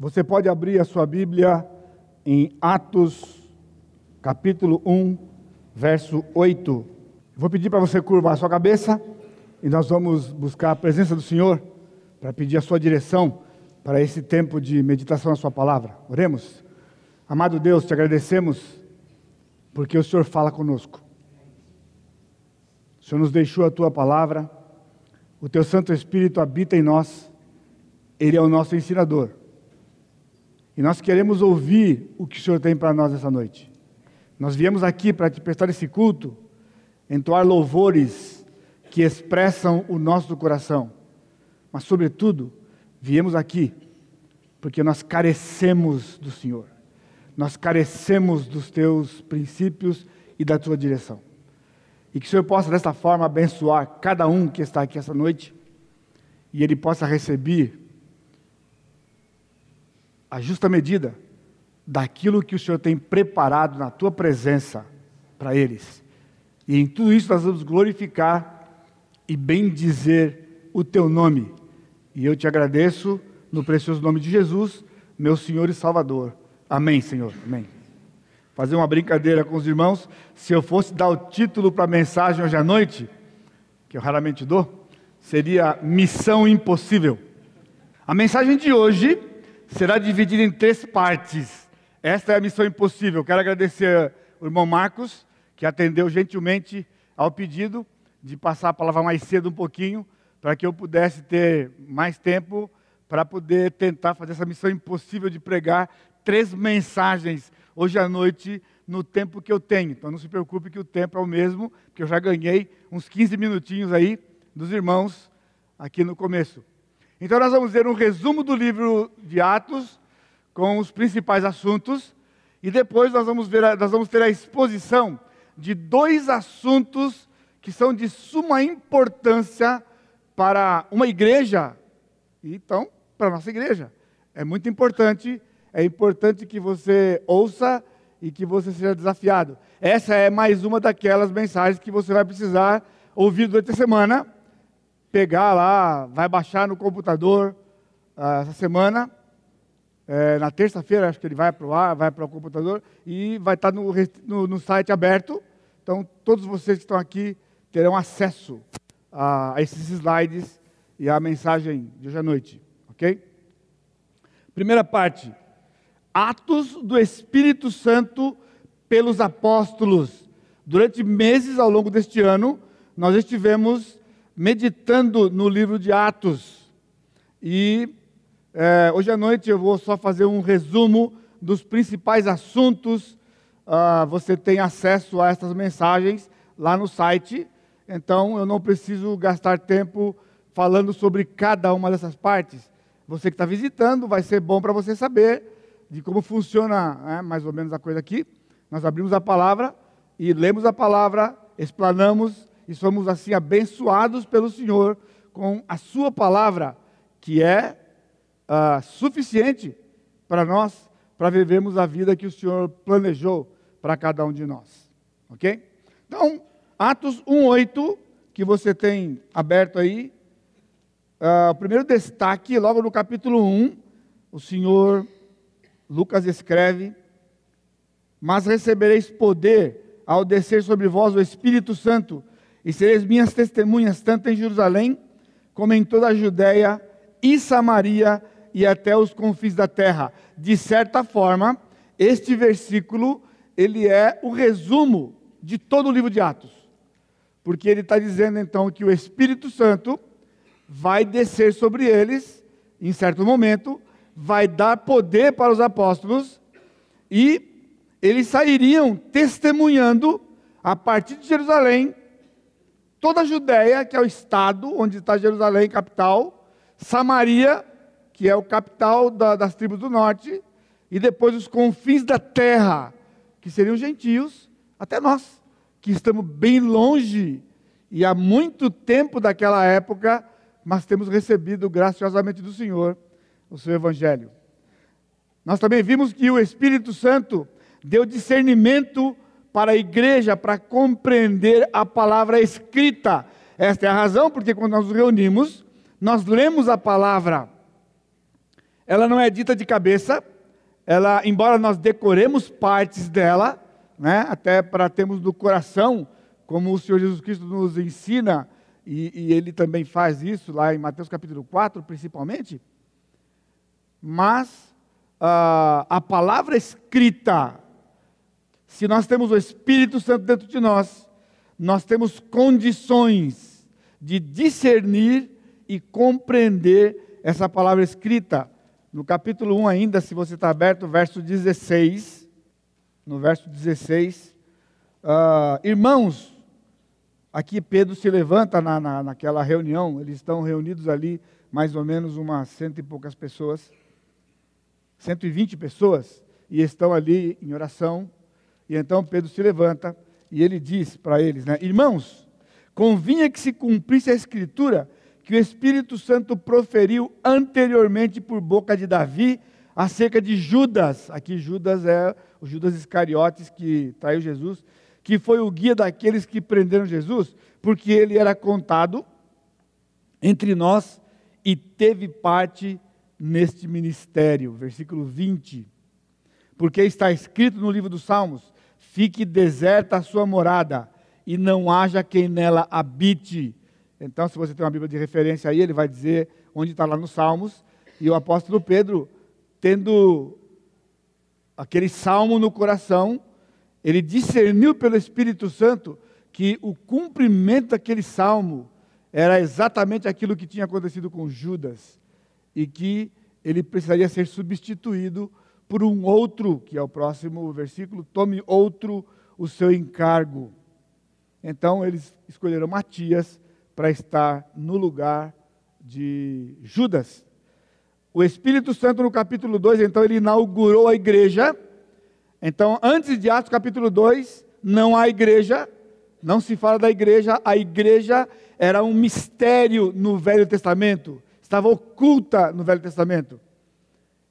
Você pode abrir a sua Bíblia em Atos, capítulo 1, verso 8. Vou pedir para você curvar a sua cabeça e nós vamos buscar a presença do Senhor para pedir a sua direção para esse tempo de meditação na sua palavra. Oremos. Amado Deus, te agradecemos porque o Senhor fala conosco. O Senhor nos deixou a tua palavra, o teu Santo Espírito habita em nós, ele é o nosso ensinador. E nós queremos ouvir o que o Senhor tem para nós essa noite. Nós viemos aqui para te prestar esse culto, entoar louvores que expressam o nosso coração. Mas, sobretudo, viemos aqui porque nós carecemos do Senhor. Nós carecemos dos teus princípios e da tua direção. E que o Senhor possa, desta forma, abençoar cada um que está aqui essa noite e ele possa receber a justa medida daquilo que o Senhor tem preparado na tua presença para eles. E em tudo isso nós vamos glorificar e bendizer o teu nome. E eu te agradeço no precioso nome de Jesus, meu Senhor e Salvador. Amém, Senhor. Amém. Fazer uma brincadeira com os irmãos, se eu fosse dar o título para a mensagem hoje à noite, que eu raramente dou, seria Missão Impossível. A mensagem de hoje será dividida em três partes. Esta é a missão impossível. Quero agradecer o irmão Marcos, que atendeu gentilmente ao pedido de passar a palavra mais cedo um pouquinho, para que eu pudesse ter mais tempo para poder tentar fazer essa missão impossível de pregar três mensagens hoje à noite no tempo que eu tenho. Então não se preocupe que o tempo é o mesmo, porque eu já ganhei uns 15 minutinhos aí dos irmãos aqui no começo. Então, nós vamos ver um resumo do livro de Atos, com os principais assuntos, e depois nós vamos, ver, nós vamos ter a exposição de dois assuntos que são de suma importância para uma igreja, e então, para a nossa igreja. É muito importante, é importante que você ouça e que você seja desafiado. Essa é mais uma daquelas mensagens que você vai precisar ouvir durante a semana pegar lá, vai baixar no computador uh, essa semana. É, na terça-feira, acho que ele vai para o ar, vai para o computador e vai estar no, no, no, site aberto. Então, todos vocês que estão aqui terão acesso a, a esses slides e à mensagem de hoje à noite. Ok? Primeira parte: Atos do Espírito Santo pelos apóstolos. Durante meses ao longo deste ano, nós estivemos meditando no livro de Atos. E é, hoje à noite eu vou só fazer um resumo dos principais assuntos. Ah, você tem acesso a essas mensagens lá no site, então eu não preciso gastar tempo falando sobre cada uma dessas partes. Você que está visitando, vai ser bom para você saber de como funciona né, mais ou menos a coisa aqui. Nós abrimos a palavra e lemos a palavra, explanamos e somos assim abençoados pelo Senhor com a Sua palavra, que é uh, suficiente para nós, para vivermos a vida que o Senhor planejou para cada um de nós. Ok? Então, Atos 1,8, que você tem aberto aí, uh, o primeiro destaque, logo no capítulo 1, o Senhor Lucas escreve: Mas recebereis poder ao descer sobre vós o Espírito Santo e sereis minhas testemunhas, tanto em Jerusalém, como em toda a Judéia e Samaria e até os confins da terra. De certa forma, este versículo, ele é o resumo de todo o livro de Atos. Porque ele está dizendo então que o Espírito Santo vai descer sobre eles, em certo momento, vai dar poder para os apóstolos, e eles sairiam testemunhando a partir de Jerusalém toda a Judéia, que é o estado onde está Jerusalém, capital, Samaria, que é o capital da, das tribos do norte, e depois os confins da terra, que seriam gentios, até nós, que estamos bem longe e há muito tempo daquela época, mas temos recebido graciosamente do Senhor o seu evangelho. Nós também vimos que o Espírito Santo deu discernimento para a igreja para compreender a palavra escrita. Esta é a razão porque quando nós nos reunimos, nós lemos a palavra. ela não é dita de cabeça, ela, embora nós decoremos partes dela, né, até para termos no coração, como o Senhor Jesus Cristo nos ensina, e, e ele também faz isso lá em Mateus capítulo 4, principalmente, mas uh, a palavra escrita, se nós temos o Espírito Santo dentro de nós, nós temos condições de discernir e compreender essa palavra escrita. No capítulo 1 ainda, se você está aberto, verso 16, no verso 16, uh, ah, irmãos, aqui Pedro se levanta na, na, naquela reunião, eles estão reunidos ali, mais ou menos umas cento e poucas pessoas, 120 pessoas, e estão ali em oração, e então Pedro se levanta, e ele diz para eles, né, irmãos, convinha que se cumprisse a escritura que o Espírito Santo proferiu anteriormente por boca de Davi acerca de Judas. Aqui Judas é o Judas Iscariotes que traiu Jesus, que foi o guia daqueles que prenderam Jesus, porque ele era contado entre nós e teve parte neste ministério. Versículo 20. Porque está escrito no livro dos Salmos: Fique deserta a sua morada, e não haja quem nela habite. Então, se você tem uma Bíblia de referência aí, ele vai dizer onde está lá nos Salmos. E o apóstolo Pedro, tendo aquele salmo no coração, ele discerniu pelo Espírito Santo que o cumprimento daquele salmo era exatamente aquilo que tinha acontecido com Judas e que ele precisaria ser substituído por um outro, que é o próximo versículo, tome outro o seu encargo. Então eles escolheram Matias para estar no lugar de Judas. O Espírito Santo, no capítulo 2, então, ele inaugurou a igreja. Então, antes de Atos capítulo 2, não há igreja, não se fala da igreja, a igreja era um mistério no Velho Testamento, estava oculta no Velho Testamento.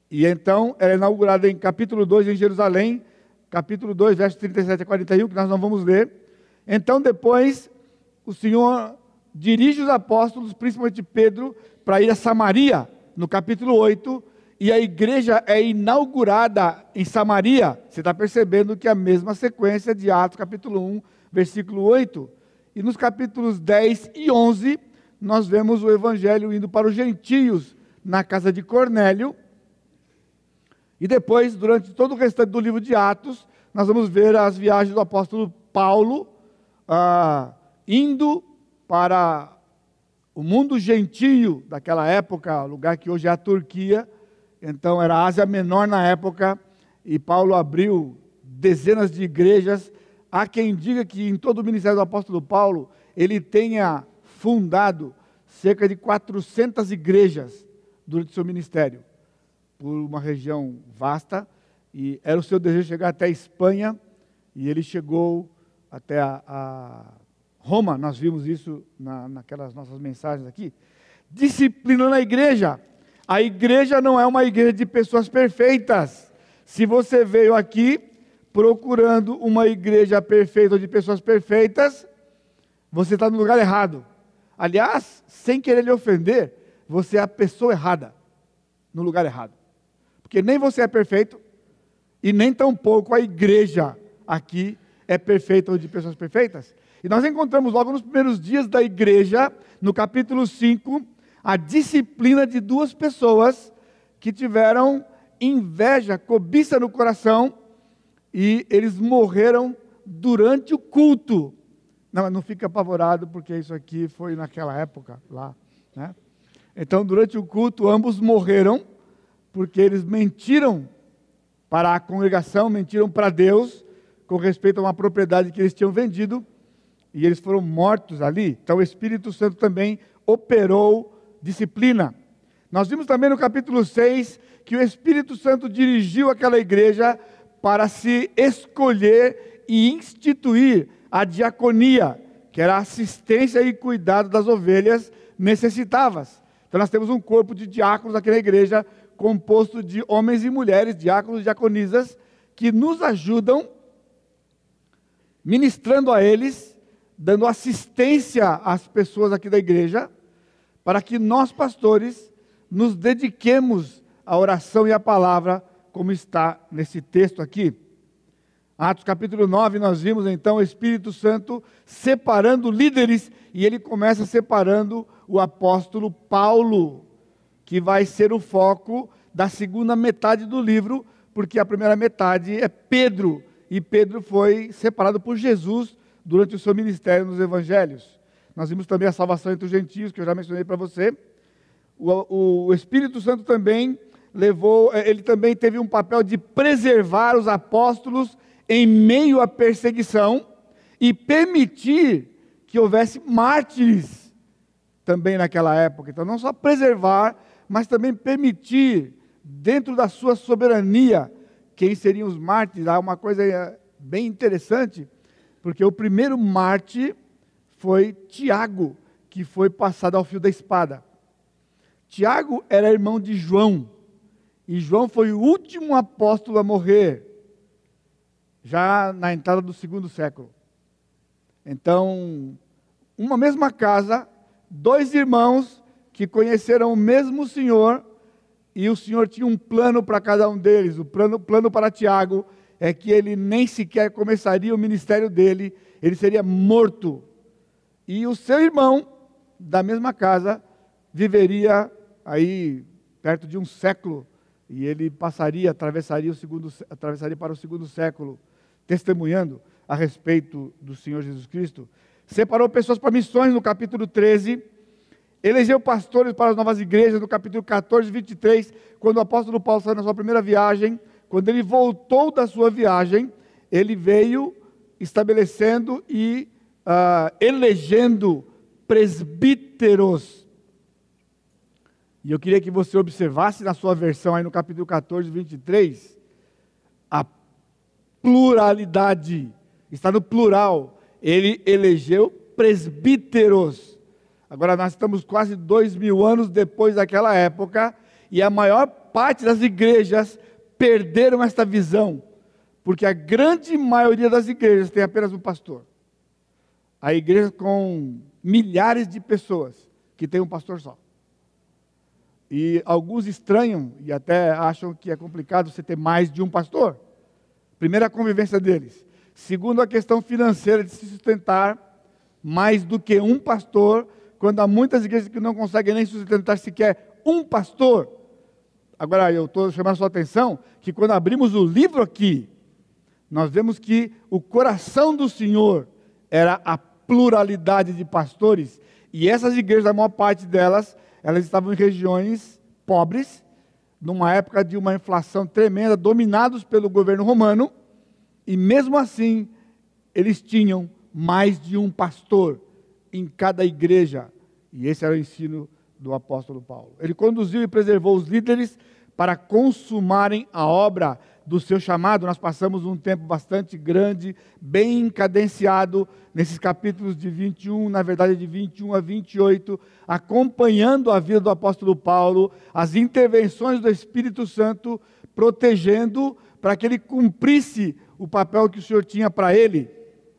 E então era inaugurada em capítulo 2 em Jerusalém, capítulo 2, versos 37 a 41, que nós não vamos ler. Então depois o Senhor dirige os apóstolos, principalmente Pedro, para ir a Samaria, no capítulo 8, e a igreja é inaugurada em Samaria. Você está percebendo que é a mesma sequência de Atos, capítulo 1, versículo 8. E nos capítulos 10 e 11, nós vemos o evangelho indo para os gentios na casa de Cornélio. E depois, durante todo o restante do livro de Atos, nós vamos ver as viagens do apóstolo Paulo ah, indo para o mundo gentio daquela época, lugar que hoje é a Turquia, então era a Ásia Menor na época, e Paulo abriu dezenas de igrejas. Há quem diga que em todo o ministério do apóstolo Paulo, ele tenha fundado cerca de 400 igrejas durante o seu ministério, por uma região vasta, e era o seu desejo chegar até a Espanha, e ele chegou até a, a Roma, nós vimos isso na, naquelas nossas mensagens aqui. Disciplina na igreja. A igreja não é uma igreja de pessoas perfeitas. Se você veio aqui procurando uma igreja perfeita de pessoas perfeitas, você está no lugar errado. Aliás, sem querer lhe ofender, você é a pessoa errada, no lugar errado. Porque nem você é perfeito, e nem tampouco a igreja aqui é perfeita ou de pessoas perfeitas. E nós encontramos logo nos primeiros dias da igreja, no capítulo 5, a disciplina de duas pessoas que tiveram inveja, cobiça no coração e eles morreram durante o culto. Não, não fica apavorado porque isso aqui foi naquela época lá, né? Então, durante o culto, ambos morreram porque eles mentiram para a congregação, mentiram para Deus com respeito a uma propriedade que eles tinham vendido e eles foram mortos ali. Então o Espírito Santo também operou disciplina. Nós vimos também no capítulo 6 que o Espírito Santo dirigiu aquela igreja para se escolher e instituir a diaconia, que era assistência e cuidado das ovelhas necessitadas. Então nós temos um corpo de diáconos aqui na igreja, composto de homens e mulheres, diáconos e diaconisas, que nos ajudam, ministrando a eles dando assistência às pessoas aqui da igreja, para que nós, pastores, nos dediquemos a oração e a palavra, como está nesse texto aqui. Atos capítulo 9, nós vimos então o Espírito Santo separando líderes, e ele começa separando o apóstolo Paulo, que vai ser o foco da segunda metade do livro, porque a primeira metade é Pedro, e Pedro foi separado por Jesus durante o seu ministério nos evangelhos. Nós vimos também a salvação entre os gentios, que eu já mencionei para você. O, o, Espírito Santo também levou, eh, ele também teve um papel de preservar os apóstolos em meio à perseguição e permitir que houvesse mártires também naquela época. Então, não só preservar, mas também permitir, dentro da sua soberania, quem seriam os mártires. Há uma coisa eh, bem interessante, porque o primeiro mártir foi Tiago, que foi passado ao fio da espada. Tiago era irmão de João, e João foi o último apóstolo a morrer, já na entrada do segundo século. Então, uma mesma casa, dois irmãos que conheceram o mesmo Senhor, e o Senhor tinha um plano para cada um deles. O plano, plano para Tiago é que ele nem sequer começaria o ministério dele, ele seria morto. E o seu irmão, da mesma casa, viveria aí perto de um século, e ele passaria, atravessaria, o segundo, atravessaria para o segundo século, testemunhando a respeito do Senhor Jesus Cristo. Separou pessoas para missões no capítulo 13, elegeu pastores para as novas igrejas no capítulo 14, 23, quando o apóstolo Paulo saiu na sua primeira viagem, quando ele voltou da sua viagem, ele veio estabelecendo e uh, elegendo presbíteros. E eu queria que você observasse na sua versão aí no capítulo 14, 23, a pluralidade, está no plural. Ele elegeu presbíteros. Agora nós estamos quase dois mil anos depois daquela época, e a maior parte das igrejas perderam esta visão, porque a grande maioria das igrejas tem apenas um pastor. A igreja com milhares de pessoas que tem um pastor só. E alguns estranham e até acham que é complicado você ter mais de um pastor. Primeiro, a convivência deles. Segundo, a questão financeira de se sustentar mais do que um pastor, quando há muitas igrejas que não conseguem nem sustentar sequer um pastor. Agora, eu estou chamando a sua atenção que quando abrimos o livro aqui, nós vemos que o coração do Senhor era a pluralidade de pastores, e essas igrejas, a maior parte delas, elas estavam em regiões pobres, numa época de uma inflação tremenda, dominados pelo governo romano, e mesmo assim, eles tinham mais de um pastor em cada igreja, e esse era o ensino do apóstolo Paulo. Ele conduziu e preservou os líderes para consumarem a obra do seu chamado. Nós passamos um tempo bastante grande, bem cadenciado, nesses capítulos de 21, na verdade de 21 a 28, acompanhando a vida do apóstolo Paulo, as intervenções do Espírito Santo, protegendo para que ele cumprisse o papel que o Senhor tinha para ele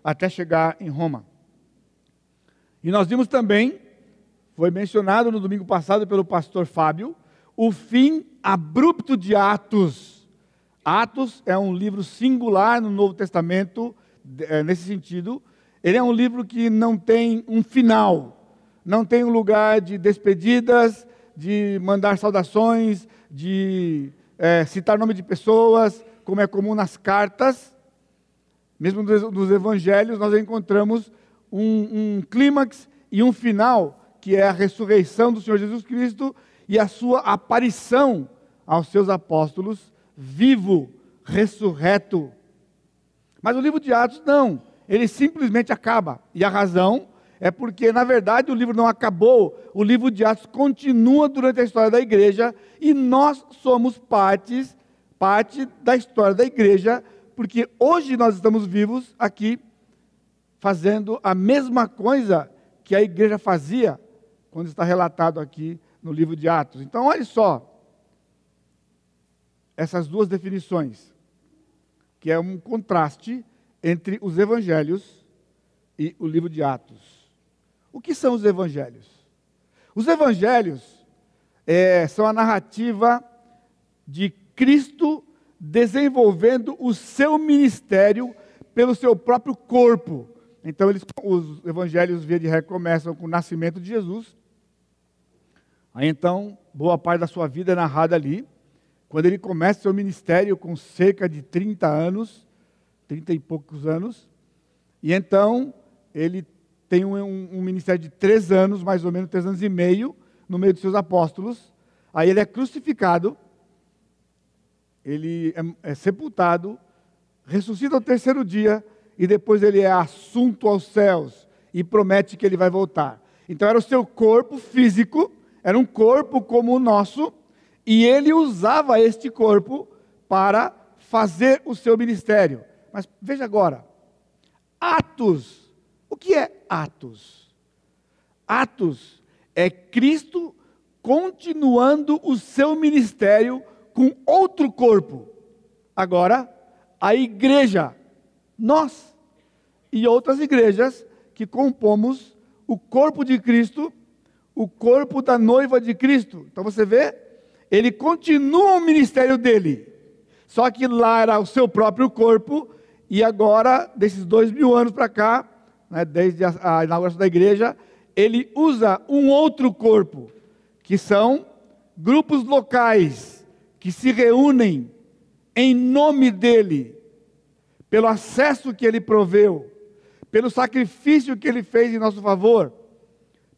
até chegar em Roma. E nós vimos também foi mencionado no domingo passado pelo pastor Fábio, o fim abrupto de Atos. Atos é um livro singular no Novo Testamento, é, nesse sentido. Ele é um livro que não tem um final, não tem um lugar de despedidas, de mandar saudações, de é, citar nome de pessoas, como é comum nas cartas. Mesmo nos evangelhos, nós encontramos um, um clímax e um final que é a ressurreição do Senhor Jesus Cristo e a sua aparição aos seus apóstolos, vivo, ressurreto. Mas o livro de Atos não, ele simplesmente acaba. E a razão é porque, na verdade, o livro não acabou, o livro de Atos continua durante a história da igreja e nós somos partes, parte da história da igreja, porque hoje nós estamos vivos aqui fazendo a mesma coisa que a igreja fazia quando está relatado aqui no livro de Atos. Então, olhe só essas duas definições, que é um contraste entre os evangelhos e o livro de Atos. O que são os evangelhos? Os evangelhos é, são a narrativa de Cristo desenvolvendo o seu ministério pelo seu próprio corpo. Então, eles, os evangelhos, via de ré, começam com o nascimento de Jesus. Aí, então, boa parte da sua vida é narrada ali. Quando ele começa seu ministério com cerca de 30 anos, 30 e poucos anos, e então ele tem um, um, um ministério de três anos, mais ou menos três anos e meio, no meio dos seus apóstolos. Aí ele é crucificado, ele é, é sepultado, ressuscita ao terceiro dia e depois ele é assunto aos céus e promete que ele vai voltar. Então era o seu corpo físico, era um corpo como o nosso, e ele usava este corpo para fazer o seu ministério. Mas veja agora, Atos, o que é Atos? Atos é Cristo continuando o seu ministério com outro corpo. Agora, a igreja, nós e outras igrejas que compomos o corpo de Cristo, o corpo da noiva de Cristo. Então você vê, ele continua o ministério dele, só que lá era o seu próprio corpo, e agora, desses dois mil anos para cá, né, desde a, a inauguração da igreja, ele usa um outro corpo, que são grupos locais que se reúnem em nome dele, pelo acesso que ele proveu, pelo sacrifício que ele fez em nosso favor,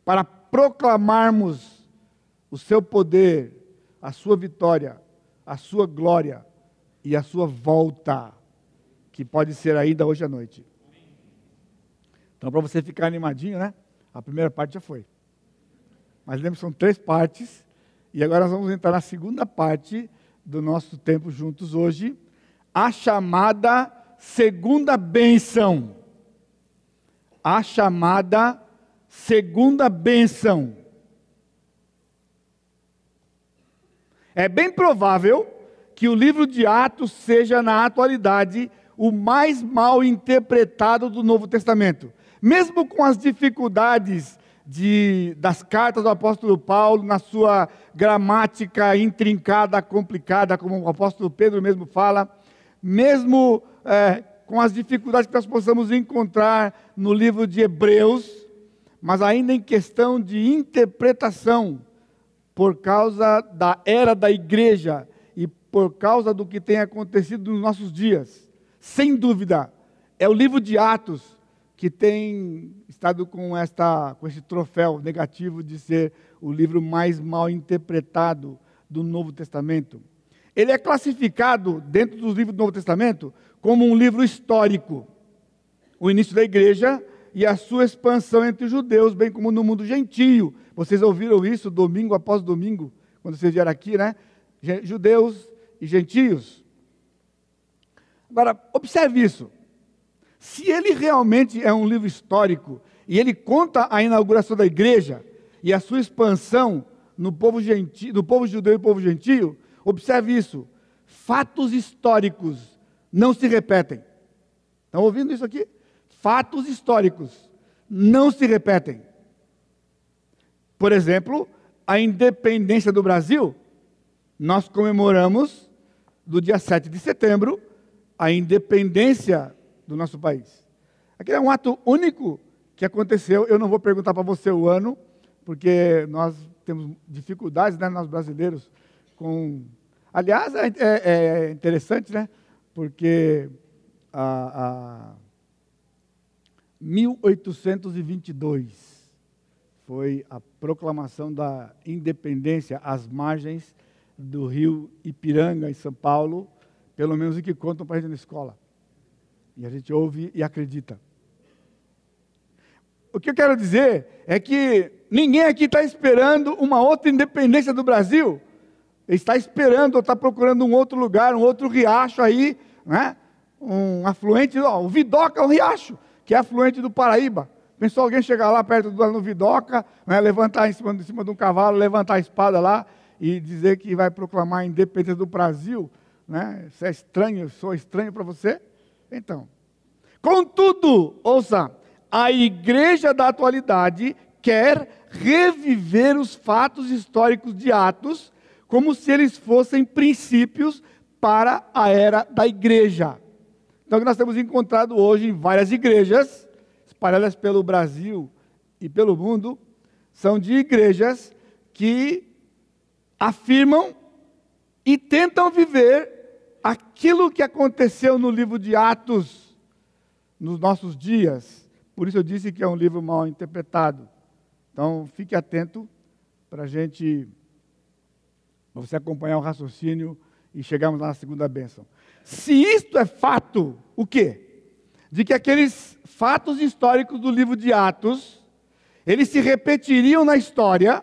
para proclamarmos o seu poder, a sua vitória, a sua glória e a sua volta, que pode ser ainda hoje à noite. Então, para você ficar animadinho, né? A primeira parte já foi. Mas lembra, são três partes e agora nós vamos entrar na segunda parte do nosso tempo juntos hoje, a chamada segunda bênção. A chamada segunda bênção. É bem provável que o livro de Atos seja, na atualidade, o mais mal interpretado do Novo Testamento. Mesmo com as dificuldades de, das cartas do apóstolo Paulo, na sua gramática intrincada, complicada, como o apóstolo Pedro mesmo fala, mesmo é, com as dificuldades que nós possamos encontrar no livro de Hebreus, mas ainda em questão de interpretação, por causa da era da igreja e por causa do que tem acontecido nos nossos dias. Sem dúvida, é o livro de Atos que tem estado com, esta, com esse troféu negativo de ser o livro mais mal interpretado do Novo Testamento. Ele é classificado, dentro dos livros do Novo Testamento, como um livro histórico. O início da igreja e a sua expansão entre os judeus, bem como no mundo gentio. Vocês ouviram isso domingo após domingo, quando vocês vieram aqui, né? Judeus e gentios. Agora, observe isso. Se ele realmente é um livro histórico e ele conta a inauguração da igreja e a sua expansão no povo, gentio, no povo judeu e povo gentio, observe isso. Fatos históricos não se repetem. Estão ouvindo isso aqui? Fatos históricos não se repetem. Por exemplo, a independência do Brasil, nós comemoramos do dia 7 de setembro a independência do nosso país. Aquele é um ato único que aconteceu. Eu não vou perguntar para você o ano, porque nós temos dificuldades, né, nós brasileiros, com. Aliás, é, é, é interessante, né? Porque a, a 1822 foi a proclamação da independência às margens do rio Ipiranga, em São Paulo, pelo menos o que contam para a gente na escola. E a gente ouve e acredita. O que eu quero dizer é que ninguém aqui está esperando uma outra independência do Brasil. Está esperando ou está procurando um outro lugar, um outro riacho aí, né? um afluente, ó, o Vidoca é um riacho, que é afluente do Paraíba. Pensou alguém chegar lá perto do no Vidoca, né, levantar em cima, em cima de um cavalo, levantar a espada lá e dizer que vai proclamar a independência do Brasil? Né? Isso é estranho, sou estranho para você? Então, contudo, ouça, a igreja da atualidade quer reviver os fatos históricos de Atos como se eles fossem princípios para a era da igreja. Então, o que nós temos encontrado hoje em várias igrejas, espalhadas pelo Brasil e pelo mundo, são de igrejas que afirmam e tentam viver aquilo que aconteceu no livro de Atos nos nossos dias. Por isso eu disse que é um livro mal interpretado. Então fique atento para a gente, para você acompanhar o raciocínio e chegarmos lá na segunda bênção. Se isto é fato, o quê? De que aqueles fatos históricos do livro de Atos, eles se repetiriam na história,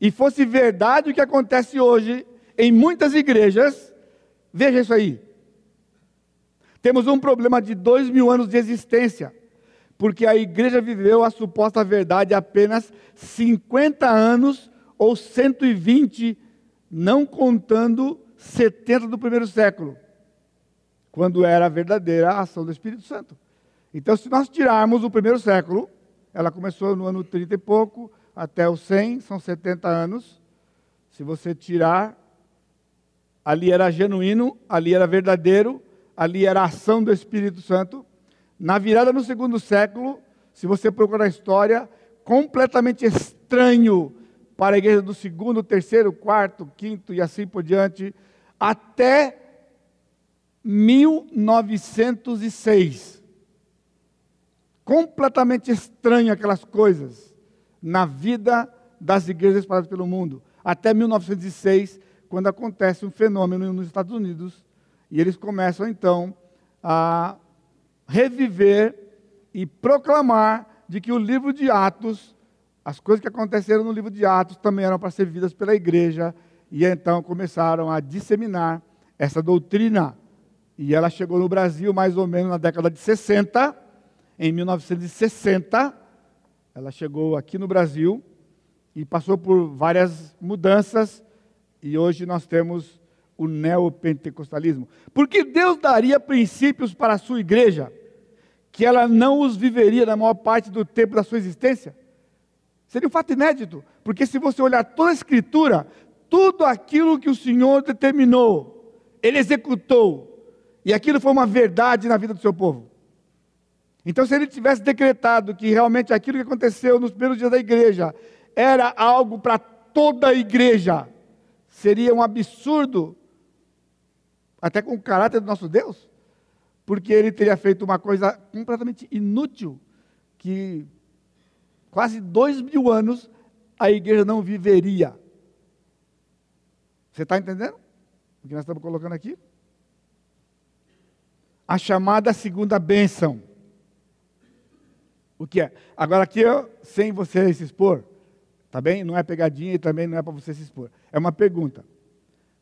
e fosse verdade o que acontece hoje em muitas igrejas, veja isso aí. Temos um problema de dois mil anos de existência, porque a igreja viveu a suposta verdade apenas 50 anos ou 120, não contando 70 do primeiro século, quando era a verdadeira ação do Espírito Santo. Então, se nós tirarmos o primeiro século, ela começou no ano 30 e pouco, até os 100, são 70 anos. Se você tirar, ali era genuíno, ali era verdadeiro, ali era a ação do Espírito Santo. Na virada no segundo século, se você procurar a história, completamente estranho para a igreja do segundo, terceiro, quarto, quinto e assim por diante, até 1906. Completamente estranho aquelas coisas na vida das igrejas espalhadas pelo mundo. Até 1906, quando acontece um fenômeno nos Estados Unidos, e eles começam então a reviver e proclamar de que o livro de Atos, as coisas que aconteceram no livro de Atos também eram para ser vividas pela igreja, e então começaram a disseminar essa doutrina. E ela chegou no Brasil mais ou menos na década de 60, em 1960, ela chegou aqui no Brasil e passou por várias mudanças e hoje nós temos o neopentecostalismo. Porque Deus daria princípios para a sua igreja que ela não os viveria na maior parte do tempo da sua existência? Seria um fato inédito, porque se você olhar toda a escritura, tudo aquilo que o Senhor determinou, ele executou, e aquilo foi uma verdade na vida do seu povo. Então, se ele tivesse decretado que realmente aquilo que aconteceu nos primeiros dias da igreja era algo para toda a igreja, seria um absurdo, até com o caráter do nosso Deus, porque ele teria feito uma coisa completamente inútil, que quase dois mil anos a igreja não viveria. Você está entendendo o que nós estamos colocando aqui? A chamada segunda bênção. O que é? Agora aqui, sem você se expor, tá bem? Não é pegadinha e também não é para você se expor. É uma pergunta.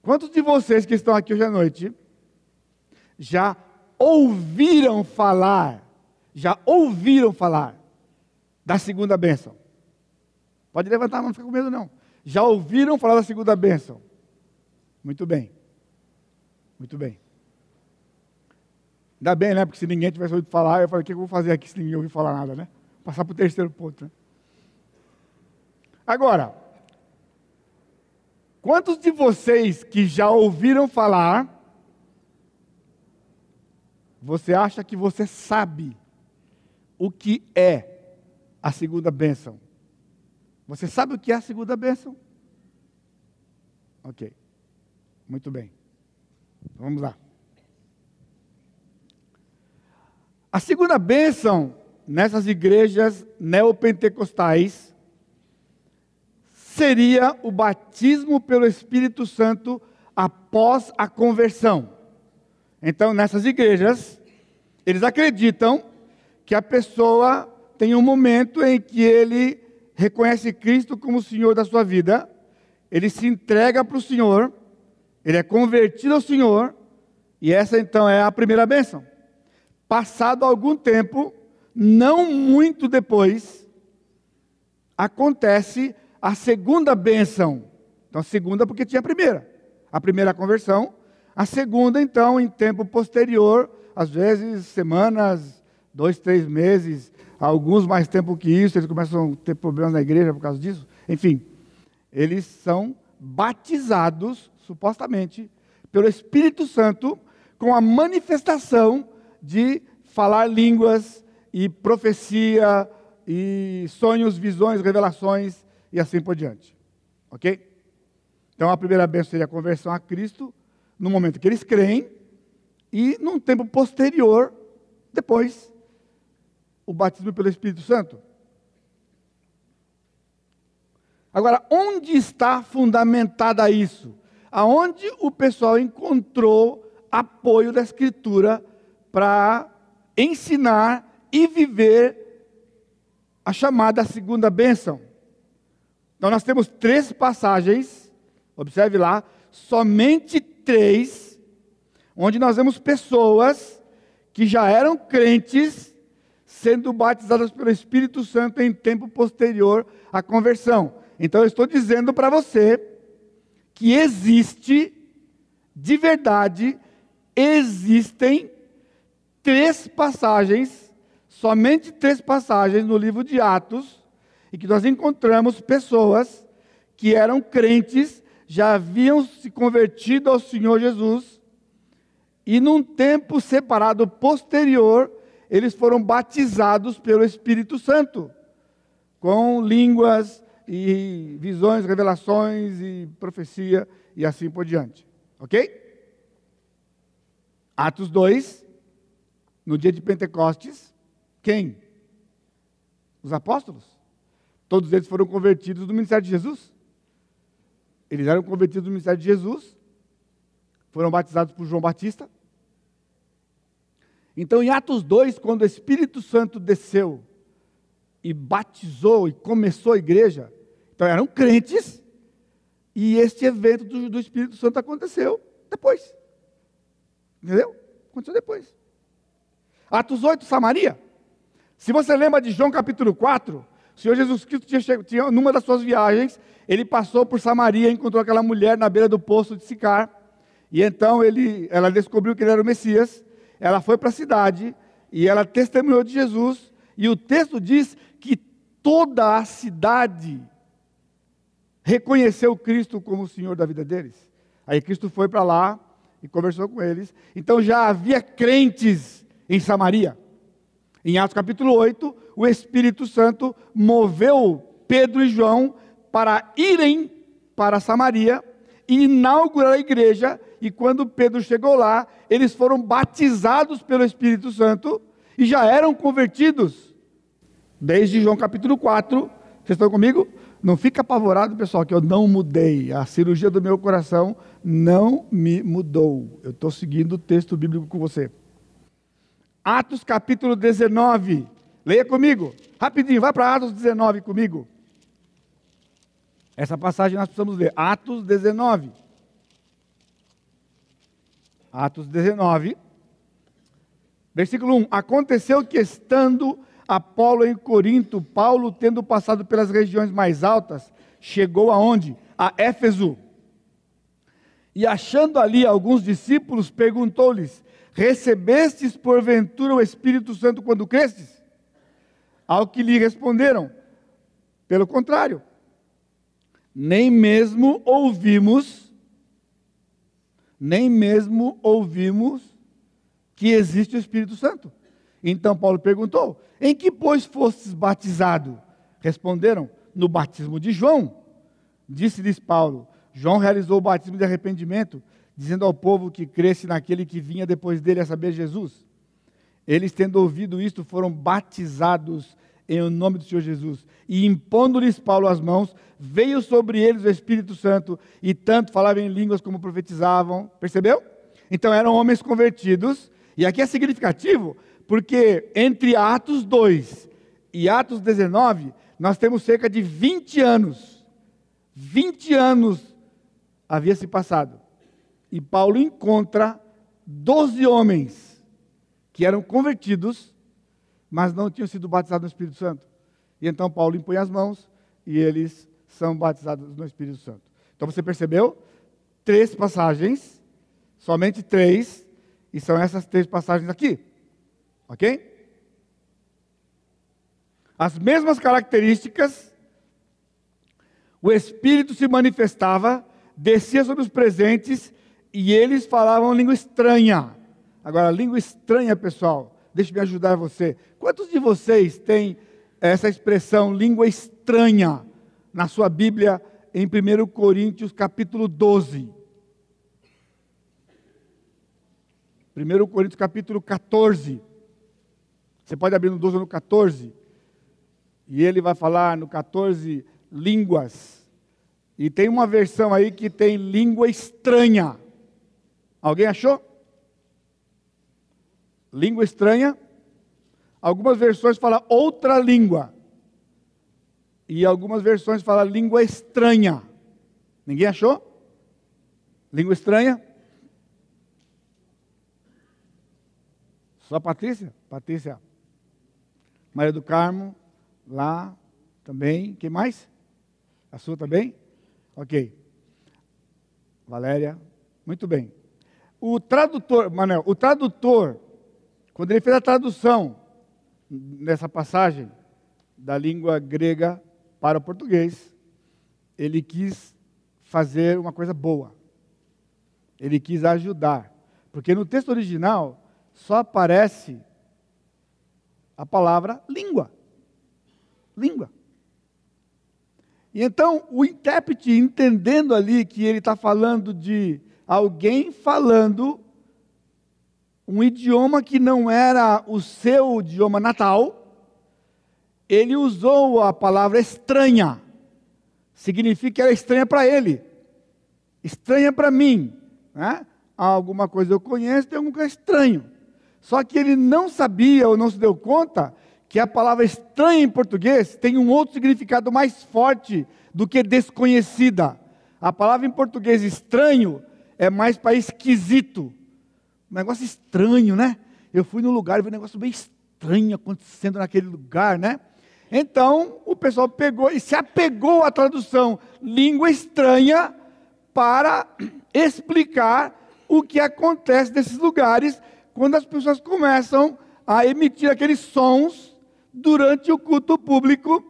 Quantos de vocês que estão aqui hoje à noite já ouviram falar, já ouviram falar da segunda bênção? Pode levantar a mão, não fica com medo não. Já ouviram falar da segunda bênção? Muito bem. Muito bem. Ainda bem, né? Porque se ninguém tivesse ouvido falar, eu falei, o que eu vou fazer aqui se ninguém ouvir falar nada, né? Passar para o terceiro ponto. Né? Agora, quantos de vocês que já ouviram falar, você acha que você sabe o que é a segunda bênção? Você sabe o que é a segunda bênção? Ok. Muito bem. Vamos lá. A segunda bênção nessas igrejas neopentecostais seria o batismo pelo Espírito Santo após a conversão. Então, nessas igrejas, eles acreditam que a pessoa tem um momento em que ele reconhece Cristo como o Senhor da sua vida, ele se entrega para o Senhor, ele é convertido ao Senhor, e essa então é a primeira bênção. Passado algum tempo, não muito depois, acontece a segunda bênção. Então, segunda porque tinha a primeira. A primeira conversão, a segunda, então, em tempo posterior, às vezes semanas, dois, três meses, alguns mais tempo que isso, eles começam a ter problemas na igreja por causa disso. Enfim, eles são batizados, supostamente, pelo Espírito Santo, com a manifestação de falar línguas e profecia e sonhos, visões, revelações e assim por diante. Ok? Então a primeira bênção seria a conversão a Cristo, no momento que eles creem, e num tempo posterior, depois, o batismo pelo Espírito Santo. Agora, onde está fundamentada isso? Aonde o pessoal encontrou apoio da Escritura para ensinar e viver a chamada segunda bênção? Então, nós temos três passagens, observe lá, somente três, onde nós vemos pessoas que já eram crentes sendo batizadas pelo Espírito Santo em tempo posterior à conversão. Então eu estou dizendo para você que existe, de verdade, existem três passagens, somente três passagens no livro de Atos, e que nós encontramos pessoas que eram crentes, já haviam se convertido ao Senhor Jesus, e num tempo separado posterior, eles foram batizados pelo Espírito Santo, com línguas e visões, revelações e profecia e assim por diante. Ok? Atos 2, no dia de Pentecostes, quem? Os apóstolos. Todos eles foram convertidos do ministério de Jesus. Eles eram convertidos do ministério de Jesus, foram batizados por João Batista. Então, em Atos 2, quando o Espírito Santo desceu e batizou e começou a igreja, então eram crentes, e este evento do, do Espírito Santo aconteceu depois. Entendeu? Aconteceu depois. Atos 8, Samaria. Se você lembra de João capítulo 4, o Senhor Jesus Cristo tinha, tinha numa das suas viagens, ele passou por Samaria, encontrou aquela mulher na beira do poço de Sicar, e então ele, ela descobriu que ele era o Messias, ela foi para a cidade, e ela testemunhou de Jesus, e o texto diz que toda a cidade reconheceu Cristo como o Senhor da vida deles. Aí Cristo foi para lá e conversou com eles. Então já havia crentes em Samaria. Em Atos capítulo 8, o Espírito Santo moveu Pedro e João para irem para Samaria e inaugurar a igreja. E quando Pedro chegou lá, eles foram batizados pelo Espírito Santo e já eram convertidos. Desde João capítulo 4, vocês estão comigo? Não fica apavorado, pessoal, que eu não mudei. A cirurgia do meu coração não me mudou. Eu estou seguindo o texto bíblico com você. Atos capítulo 19. Leia comigo. Rapidinho, vai para Atos 19 comigo. Essa passagem nós precisamos ler. Atos 19. Atos 19. Versículo 1. Aconteceu que estando Apolo em Corinto, Paulo, tendo passado pelas regiões mais altas, chegou aonde? A Éfeso. E achando ali alguns discípulos, perguntou-lhes: Recebestes porventura o Espírito Santo quando crestes? Ao que lhe responderam: Pelo contrário, nem mesmo ouvimos, nem mesmo ouvimos que existe o Espírito Santo. Então Paulo perguntou: Em que, pois, fostes batizado? Responderam: No batismo de João. Disse-lhes Paulo: João realizou o batismo de arrependimento, dizendo ao povo que cresce naquele que vinha depois dele, a saber, Jesus. Eles, tendo ouvido isto, foram batizados em o nome do Senhor Jesus. E impondo-lhes Paulo as mãos, veio sobre eles o Espírito Santo, e tanto falavam em línguas como profetizavam. Percebeu? Então eram homens convertidos, e aqui é significativo, porque entre Atos 2 e Atos 19, nós temos cerca de 20 anos. 20 anos havia se passado. E Paulo encontra 12 homens que eram convertidos, mas não tinham sido batizados no Espírito Santo. E então Paulo impõe as mãos e eles são batizados no Espírito Santo. Então você percebeu? Três passagens, somente três, e são essas três passagens aqui. Ok? As mesmas características, o Espírito se manifestava descia sobre os presentes e eles falavam língua estranha. Agora, língua estranha, pessoal, deixe me ajudar você. Quantos de vocês têm essa expressão língua estranha na sua Bíblia em 1 Coríntios capítulo 12? 1 Coríntios capítulo 14. Você pode abrir no 12 ou no 14. E ele vai falar no 14 línguas. E tem uma versão aí que tem língua estranha. Alguém achou? Língua estranha. Algumas versões falam outra língua. E algumas versões falam língua estranha. Ninguém achou? Língua estranha? Só Patrícia? Patrícia. Maria do Carmo, lá também. Quem mais? A sua também? Ok. Valéria, muito bem. O tradutor, Manel, o tradutor, quando ele fez a tradução nessa passagem da língua grega para o português, ele quis fazer uma coisa boa. Ele quis ajudar. Porque no texto original só aparece a palavra língua. Língua. E então o intérprete, entendendo ali que ele está falando de alguém falando um idioma que não era o seu idioma natal, ele usou a palavra estranha. Significa que era estranha para ele, estranha para mim. Né? Alguma coisa eu conheço, tem alguma coisa estranho. Só que ele não sabia ou não se deu conta que a palavra estranha em português tem um outro significado mais forte do que desconhecida. A palavra em português estranho é mais para esquisito. Um negócio estranho, né? Eu fui no lugar e vi um negócio bem estranho acontecendo naquele lugar, né? Então, o pessoal pegou e se apegou à tradução língua estranha para explicar o que acontece nesses lugares quando as pessoas começam a emitir aqueles sons durante o culto público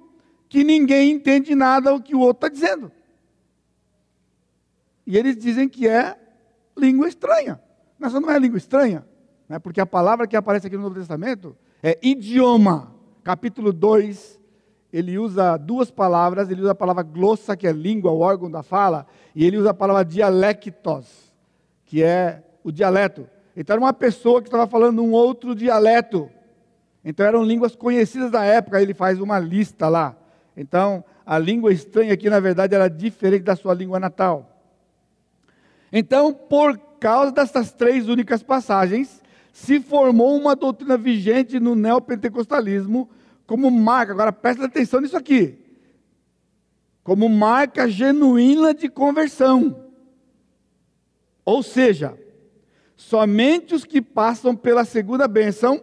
que ninguém entende nada o que o outro está dizendo. E eles dizem que é língua estranha. Mas não é língua estranha, né? porque a palavra que aparece aqui no Novo Testamento é idioma. Capítulo 2, ele usa duas palavras, ele usa a palavra glossa, que é língua, o órgão da fala, e ele usa a palavra dialectos, que é o dialeto. Então era uma pessoa que estava falando um outro dialeto. Então eram línguas conhecidas da época, ele faz uma lista lá. Então, a língua estranha aqui, na verdade, era diferente da sua língua natal. Então, por causa dessas três únicas passagens, se formou uma doutrina vigente no neopentecostalismo como marca, agora presta atenção nisso aqui, como marca genuína de conversão. Ou seja, somente os que passam pela segunda bênção,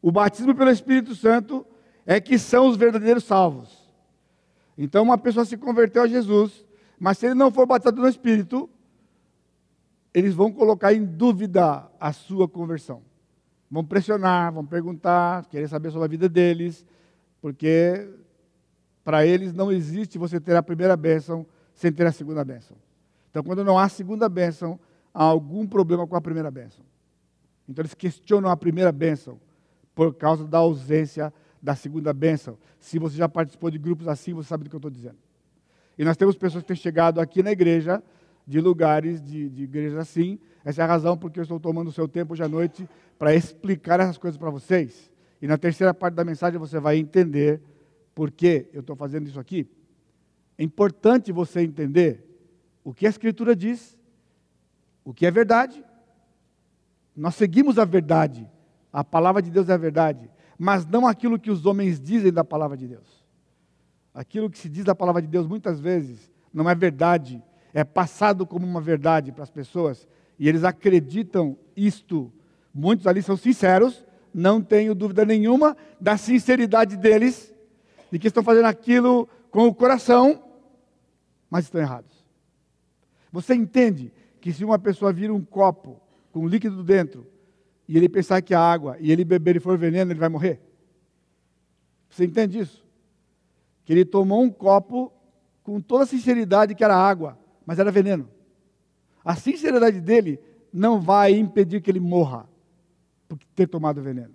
o batismo pelo Espírito Santo, é que são os verdadeiros salvos. Então, uma pessoa se converteu a Jesus, mas se ele não for batizado no Espírito, eles vão colocar em dúvida a sua conversão. Vão pressionar, vão perguntar, querer saber sobre a vida deles, porque para eles não existe você ter a primeira bênção sem ter a segunda bênção. Então, quando não há segunda bênção, há algum problema com a primeira bênção. Então, eles questionam a primeira bênção por causa da ausência da segunda bênção. Se você já participou de grupos assim, você sabe do que eu estou dizendo. E nós temos pessoas que têm chegado aqui na igreja, de lugares de, de igrejas assim. Essa é a razão porque eu estou tomando o seu tempo hoje à noite para explicar essas coisas para vocês. E na terceira parte da mensagem você vai entender por que eu estou fazendo isso aqui. É importante você entender o que a Escritura diz, o que é verdade. Nós seguimos a verdade. A palavra de Deus é a verdade mas não aquilo que os homens dizem da palavra de Deus. Aquilo que se diz da palavra de Deus muitas vezes não é verdade, é passado como uma verdade para as pessoas e eles acreditam isto. Muitos ali são sinceros, não tenho dúvida nenhuma da sinceridade deles, de que estão fazendo aquilo com o coração, mas estão errados. Você entende que se uma pessoa vira um copo com líquido dentro e ele pensar que é água, e ele beber e for veneno, ele vai morrer? Você entende isso? Que ele tomou um copo com toda a sinceridade que era água, mas era veneno. A sinceridade dele não vai impedir que ele morra por ter tomado veneno.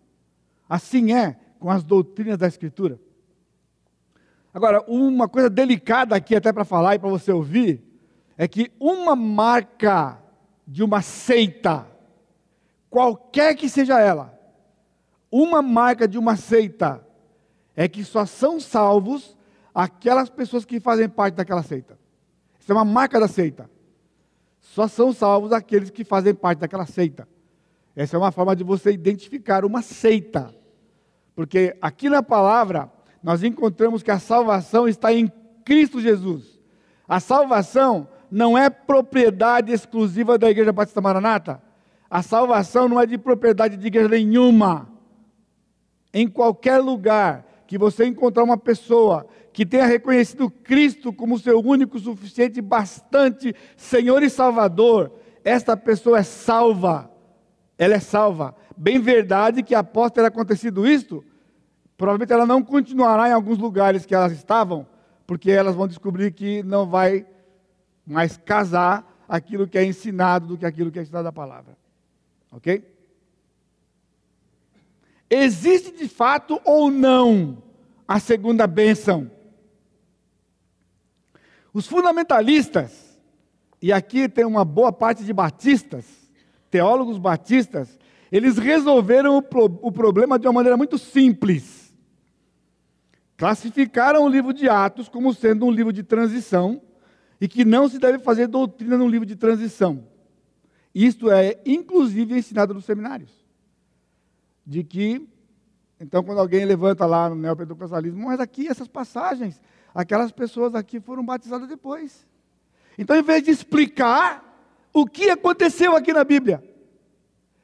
Assim é com as doutrinas da Escritura. Agora, uma coisa delicada aqui, até para falar e para você ouvir, é que uma marca de uma seita, qualquer que seja ela, uma marca de uma seita, é que só são salvos aquelas pessoas que fazem parte daquela seita. Isso é uma marca da seita. Só são salvos aqueles que fazem parte daquela seita. Essa é uma forma de você identificar uma seita. Porque aqui na palavra, nós encontramos que a salvação está em Cristo Jesus. A salvação não é propriedade exclusiva da Igreja Batista Maranata. A salvação não é de propriedade de igreja nenhuma. Em qualquer lugar que você encontrar uma pessoa que tenha reconhecido Cristo como seu único, suficiente, bastante Senhor e Salvador, esta pessoa é salva. Ela é salva. Bem verdade que após ter acontecido isto, provavelmente ela não continuará em alguns lugares que elas estavam, porque elas vão descobrir que não vai mais casar aquilo que é ensinado do que aquilo que é ensinado da palavra. Ok? Existe de fato ou não a segunda bênção? Os fundamentalistas, e aqui tem uma boa parte de batistas, teólogos batistas, eles resolveram o, pro, o problema de uma maneira muito simples. Classificaram o livro de Atos como sendo um livro de transição e que não se deve fazer doutrina no livro de transição. Isto é, inclusive, ensinado nos seminários. De que, então, quando alguém levanta lá no neopentecostalismo, mas aqui essas passagens Aquelas pessoas aqui foram batizadas depois. Então, em vez de explicar o que aconteceu aqui na Bíblia,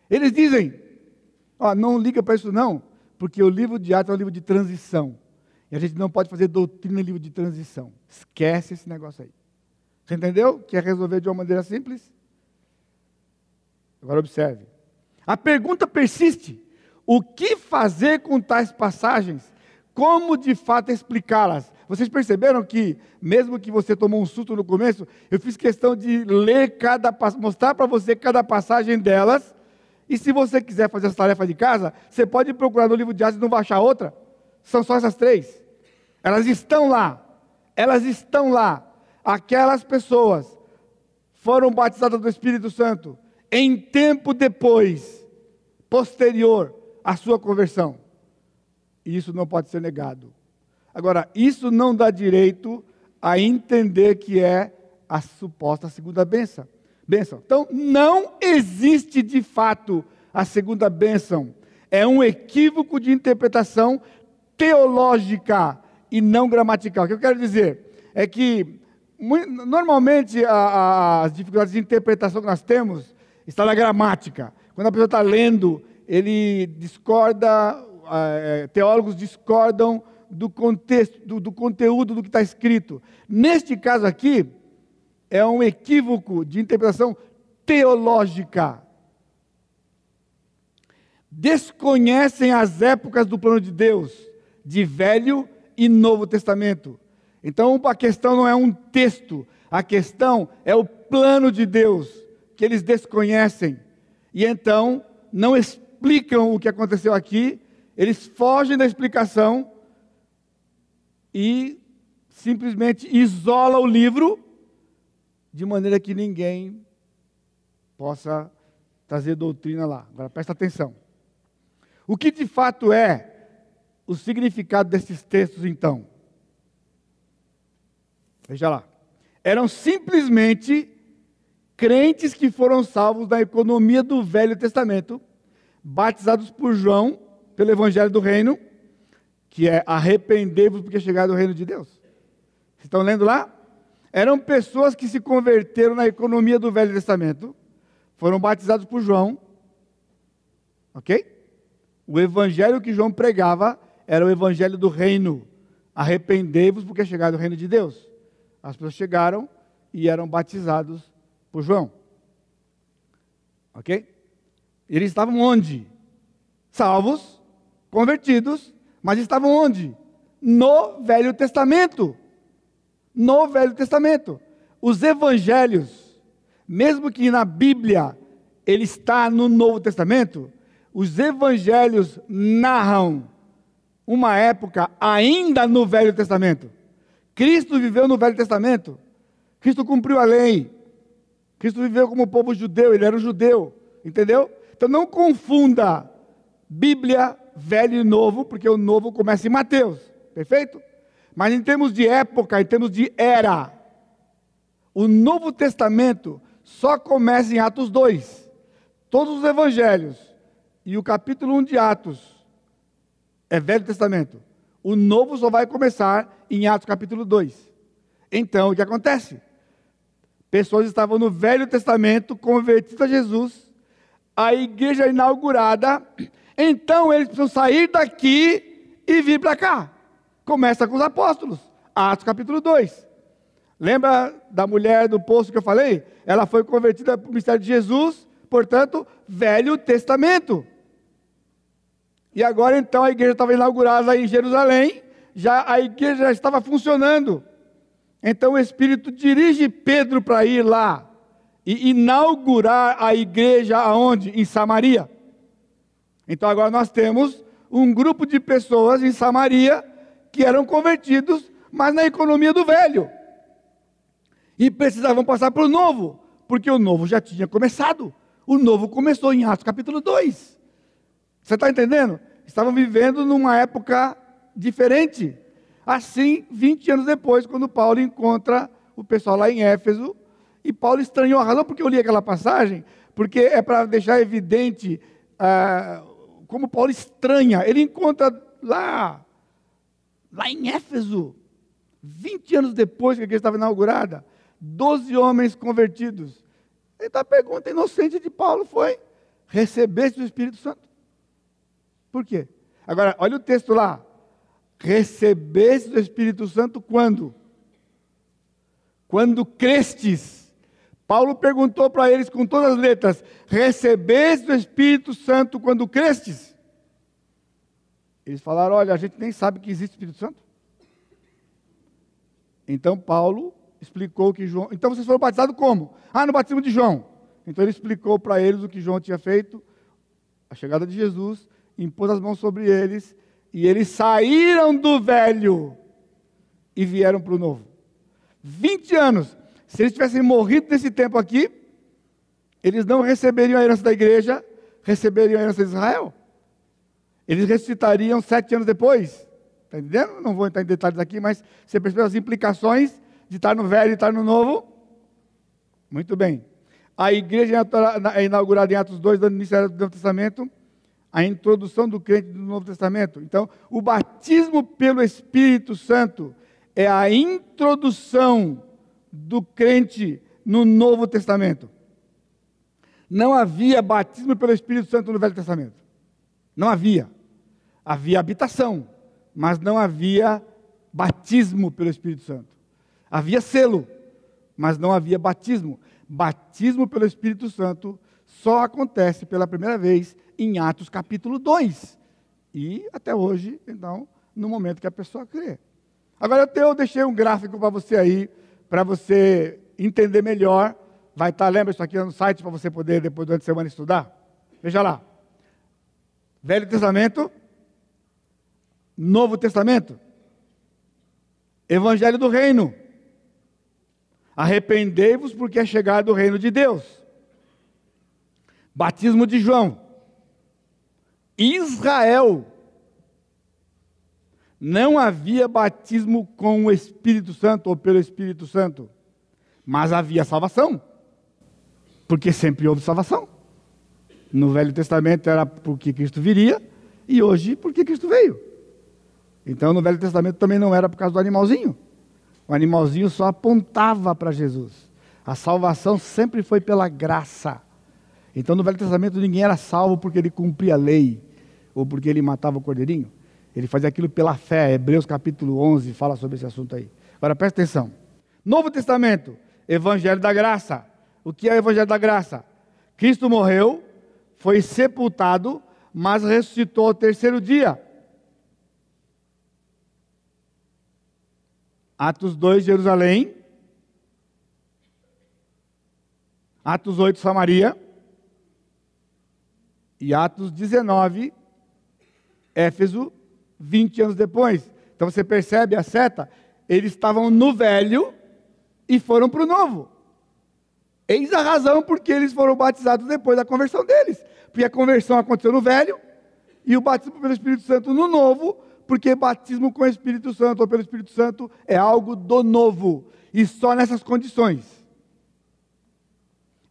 eles dizem: ó, não liga para isso não, porque o livro de Atos é um livro de transição. E a gente não pode fazer doutrina em livro de transição. Esquece esse negócio aí. Você entendeu? Quer resolver de uma maneira simples? Agora observe. A pergunta persiste: o que fazer com tais passagens? Como de fato explicá-las? Vocês perceberam que, mesmo que você tomou um susto no começo, eu fiz questão de ler cada, mostrar para você cada passagem delas. E se você quiser fazer essa tarefa de casa, você pode procurar no livro de Atos e não vai achar outra. São só essas três. Elas estão lá. Elas estão lá. Aquelas pessoas foram batizadas do Espírito Santo em tempo depois, posterior à sua conversão. E isso não pode ser negado. Agora, isso não dá direito a entender que é a suposta segunda bênção. bênção. Então, não existe de fato a segunda bênção. É um equívoco de interpretação teológica e não gramatical. O que eu quero dizer é que, normalmente, a, a, as dificuldades de interpretação que nós temos estão na gramática. Quando a pessoa está lendo, ele discorda, é, teólogos discordam do contexto, do, do conteúdo do que está escrito. Neste caso aqui, é um equívoco de interpretação teológica. Desconhecem as épocas do plano de Deus, de Velho e Novo Testamento. Então a questão não é um texto, a questão é o plano de Deus, que eles desconhecem. E então não explicam o que aconteceu aqui, eles fogem da explicação e simplesmente isola o livro de maneira que ninguém possa trazer doutrina lá. Agora presta atenção. O que de fato é o significado desses textos então? Veja lá. Eram simplesmente crentes que foram salvos da economia do Velho Testamento, batizados por João pelo Evangelho do Reino que é arrependei-vos porque chegado o reino de Deus. Vocês estão lendo lá? Eram pessoas que se converteram na economia do Velho Testamento, foram batizados por João, ok? O evangelho que João pregava era o evangelho do reino. Arrependei-vos porque é chegado o reino de Deus. As pessoas chegaram e eram batizados por João. Ok? Eles estavam onde? Salvos, convertidos mas estavam onde? No Velho Testamento. no Velho Testamento. Os evangelhos, mesmo que na Bíblia ele está no Novo Testamento, os evangelhos narram uma época ainda no Velho Testamento. Cristo viveu no Velho Testamento. Cristo cumpriu a lei. Cristo viveu como povo judeu, ele era um judeu, entendeu? Então não confunda Bíblia, Velho e Novo, porque o Novo começa em Mateus, perfeito? Mas em termos de época, em termos de era, o Novo Testamento só começa em Atos 2. Todos os evangelhos e o capítulo 1 de Atos é Velho Testamento. O Novo só vai começar em Atos capítulo 2. Então, o que acontece? Pessoas estavam no Velho Testamento, convertidas a Jesus, a igreja inaugurada, então eles precisam sair daqui e vir para cá. Começa com os apóstolos, Atos capítulo 2. Lembra da mulher do poço que eu falei? Ela foi convertida para o mistério de Jesus, portanto, Velho Testamento. E agora então a igreja estava inaugurada em Jerusalém, já a igreja já estava funcionando. Então o Espírito dirige Pedro para ir lá e inaugurar a igreja aonde? Em Samaria. Então agora nós temos um grupo de pessoas em Samaria que eram convertidos, mas na economia do velho. E precisavam passar para o novo, porque o novo já tinha começado. O novo começou em Atos capítulo 2. Você está entendendo? Estavam vivendo numa época diferente. Assim, 20 anos depois, quando Paulo encontra o pessoal lá em Éfeso, e Paulo estranhou a razão porque eu li aquela passagem, porque é para deixar evidente ah, como Paulo estranha. Ele encontra lá, lá em Éfeso, 20 anos depois que a igreja estava inaugurada, 12 homens convertidos. Então a pergunta inocente de Paulo foi: recebeste o Espírito Santo? Por quê? Agora, olha o texto lá recebeste o Espírito Santo quando? Quando crestes. Paulo perguntou para eles com todas as letras: recebeste o Espírito Santo quando crestes? Eles falaram: olha, a gente nem sabe que existe Espírito Santo. Então Paulo explicou que João. Então vocês foram batizados como? Ah, no batismo de João. Então ele explicou para eles o que João tinha feito, a chegada de Jesus, impôs as mãos sobre eles e eles saíram do velho e vieram para o novo. 20 anos. Se eles tivessem morrido nesse tempo aqui, eles não receberiam a herança da igreja, receberiam a herança de Israel. Eles ressuscitariam sete anos depois. Está entendendo? Não vou entrar em detalhes aqui, mas você percebeu as implicações de estar no velho e estar no novo? Muito bem. A igreja é inaugurada em Atos 2, dando início ao Novo Testamento a introdução do crente do Novo Testamento. Então, o batismo pelo Espírito Santo é a introdução do crente no Novo Testamento. Não havia batismo pelo Espírito Santo no Velho Testamento. Não havia. Havia habitação, mas não havia batismo pelo Espírito Santo. Havia selo, mas não havia batismo. Batismo pelo Espírito Santo só acontece pela primeira vez em Atos capítulo 2. E até hoje, então, no momento que a pessoa crê. Agora eu deixei um gráfico para você aí, para você entender melhor. Vai estar, tá, lembra isso aqui no site para você poder depois durante a semana estudar? Veja lá. Velho Testamento, Novo Testamento, Evangelho do Reino. Arrependei-vos porque é chegado o reino de Deus. Batismo de João. Israel não havia batismo com o Espírito Santo ou pelo Espírito Santo, mas havia salvação, porque sempre houve salvação. No Velho Testamento era porque Cristo viria, e hoje porque Cristo veio. Então no Velho Testamento também não era por causa do animalzinho. O animalzinho só apontava para Jesus. A salvação sempre foi pela graça. Então no Velho Testamento ninguém era salvo porque ele cumpria a lei ou porque ele matava o cordeirinho. Ele fazia aquilo pela fé. Hebreus capítulo 11 fala sobre esse assunto aí. Agora presta atenção. Novo Testamento, Evangelho da Graça. O que é o Evangelho da Graça? Cristo morreu, foi sepultado, mas ressuscitou ao terceiro dia. Atos 2, Jerusalém. Atos 8, Samaria. E Atos 19, Éfeso, 20 anos depois. Então você percebe a seta? Eles estavam no velho e foram para o novo. Eis a razão porque eles foram batizados depois da conversão deles. Porque a conversão aconteceu no velho e o batismo pelo Espírito Santo no novo, porque batismo com o Espírito Santo ou pelo Espírito Santo é algo do novo. E só nessas condições.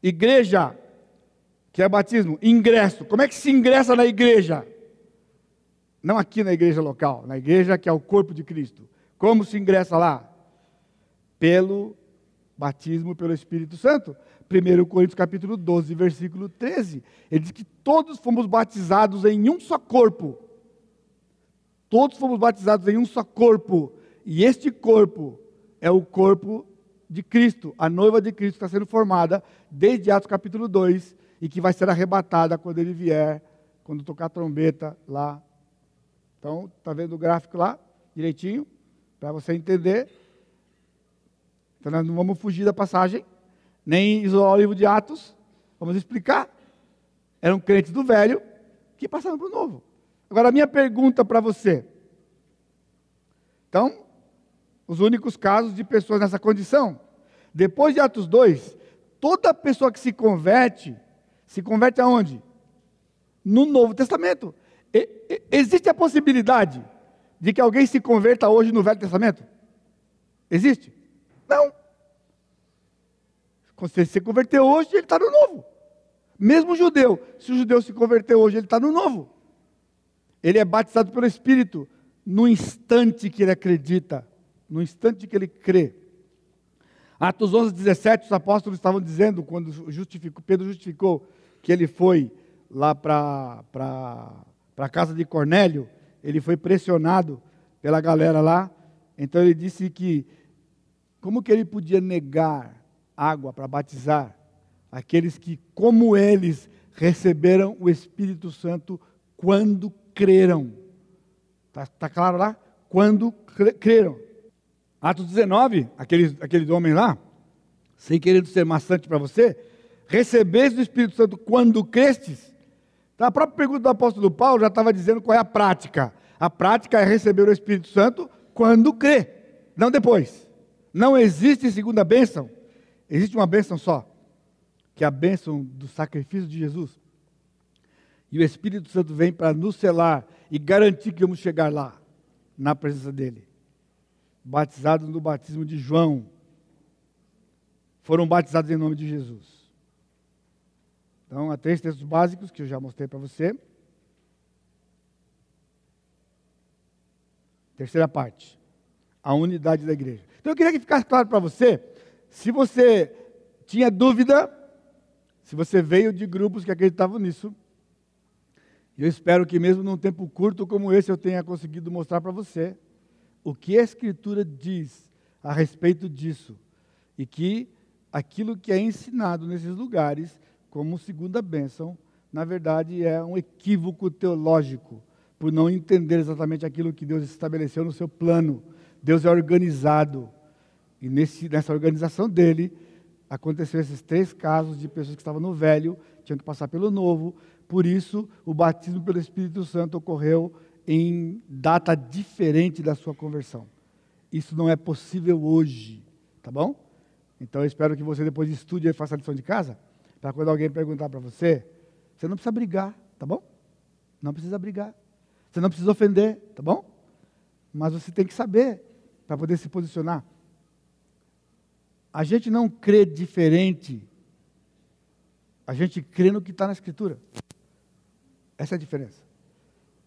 Igreja, que é batismo, ingresso. Como é que se ingressa na igreja? Não aqui na igreja local, na igreja que é o corpo de Cristo. Como se ingressa lá? Pelo batismo pelo Espírito Santo. 1 Coríntios capítulo 12, versículo 13. Ele diz que todos fomos batizados em um só corpo. Todos fomos batizados em um só corpo. E este corpo é o corpo de Cristo, a noiva de Cristo está sendo formada desde Atos capítulo 2 e que vai ser arrebatada quando ele vier, quando tocar a trombeta lá. Então, está vendo o gráfico lá, direitinho, para você entender. Então, nós não vamos fugir da passagem, nem isolar o livro de Atos, vamos explicar. Eram crentes do velho que passaram para o novo. Agora, a minha pergunta para você. Então, os únicos casos de pessoas nessa condição. Depois de Atos 2, toda pessoa que se converte, se converte aonde? No Novo Testamento. Existe a possibilidade de que alguém se converta hoje no Velho Testamento? Existe? Não. Se se converteu hoje, ele está no Novo. Mesmo o judeu, se o judeu se converteu hoje, ele está no Novo. Ele é batizado pelo Espírito no instante que ele acredita, no instante que ele crê. Atos 11, 17, os apóstolos estavam dizendo, quando justificou, Pedro justificou que ele foi lá para a casa de Cornélio, ele foi pressionado pela galera lá, então ele disse que, como que ele podia negar água para batizar aqueles que, como eles, receberam o Espírito Santo quando creram? Está tá claro lá? Quando creram. Atos 19, aquele, aquele homem lá, sem querer ser maçante para você, recebeste o Espírito Santo quando crestes? Então, a própria pergunta do apóstolo Paulo já estava dizendo qual é a prática. A prática é receber o Espírito Santo quando crê, não depois. Não existe segunda bênção. Existe uma bênção só, que é a bênção do sacrifício de Jesus. E o Espírito Santo vem para nos selar e garantir que vamos chegar lá, na presença dEle batizados no batismo de João, foram batizados em nome de Jesus. Então, há três textos básicos que eu já mostrei para você. Terceira parte, a unidade da igreja. Então, eu queria que ficasse claro para você, se você tinha dúvida, se você veio de grupos que acreditavam nisso, eu espero que mesmo num tempo curto como esse eu tenha conseguido mostrar para você o que a Escritura diz a respeito disso e que aquilo que é ensinado nesses lugares como segunda bênção, na verdade é um equívoco teológico, por não entender exatamente aquilo que Deus estabeleceu no seu plano. Deus é organizado. E nesse, nessa organização dele, aconteceu esses três casos de pessoas que estavam no velho, tinham que passar pelo novo. Por isso, o batismo pelo Espírito Santo ocorreu em data diferente da sua conversão. Isso não é possível hoje, tá bom? Então eu espero que você depois estude e faça a lição de casa, para quando alguém perguntar para você, você não precisa brigar, tá bom? Não precisa brigar. Você não precisa ofender, tá bom? Mas você tem que saber para poder se posicionar. A gente não crê diferente. A gente crê no que está na Escritura. Essa é a diferença.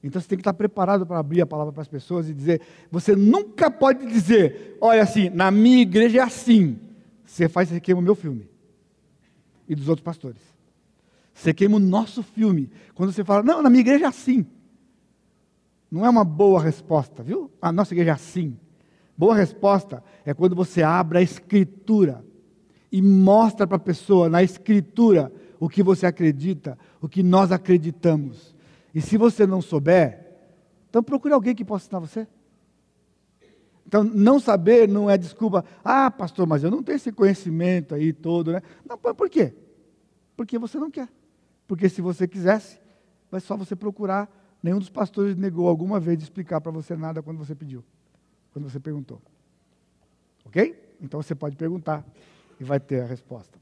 Então você tem que estar preparado para abrir a palavra para as pessoas e dizer. Você nunca pode dizer, olha assim, na minha igreja é assim. Você faz, você queima o meu filme. E dos outros pastores. Você queima o nosso filme. Quando você fala, não, na minha igreja é assim. Não é uma boa resposta, viu? A nossa igreja é assim. Boa resposta é quando você abre a escritura e mostra para a pessoa na escritura o que você acredita, o que nós acreditamos. E se você não souber, então procure alguém que possa ensinar você. Então, não saber não é desculpa. Ah, pastor, mas eu não tenho esse conhecimento aí todo, né? Não, por quê? Porque você não quer. Porque se você quisesse, vai só você procurar. Nenhum dos pastores negou alguma vez de explicar para você nada quando você pediu, quando você perguntou. Ok? Então você pode perguntar e vai ter a resposta.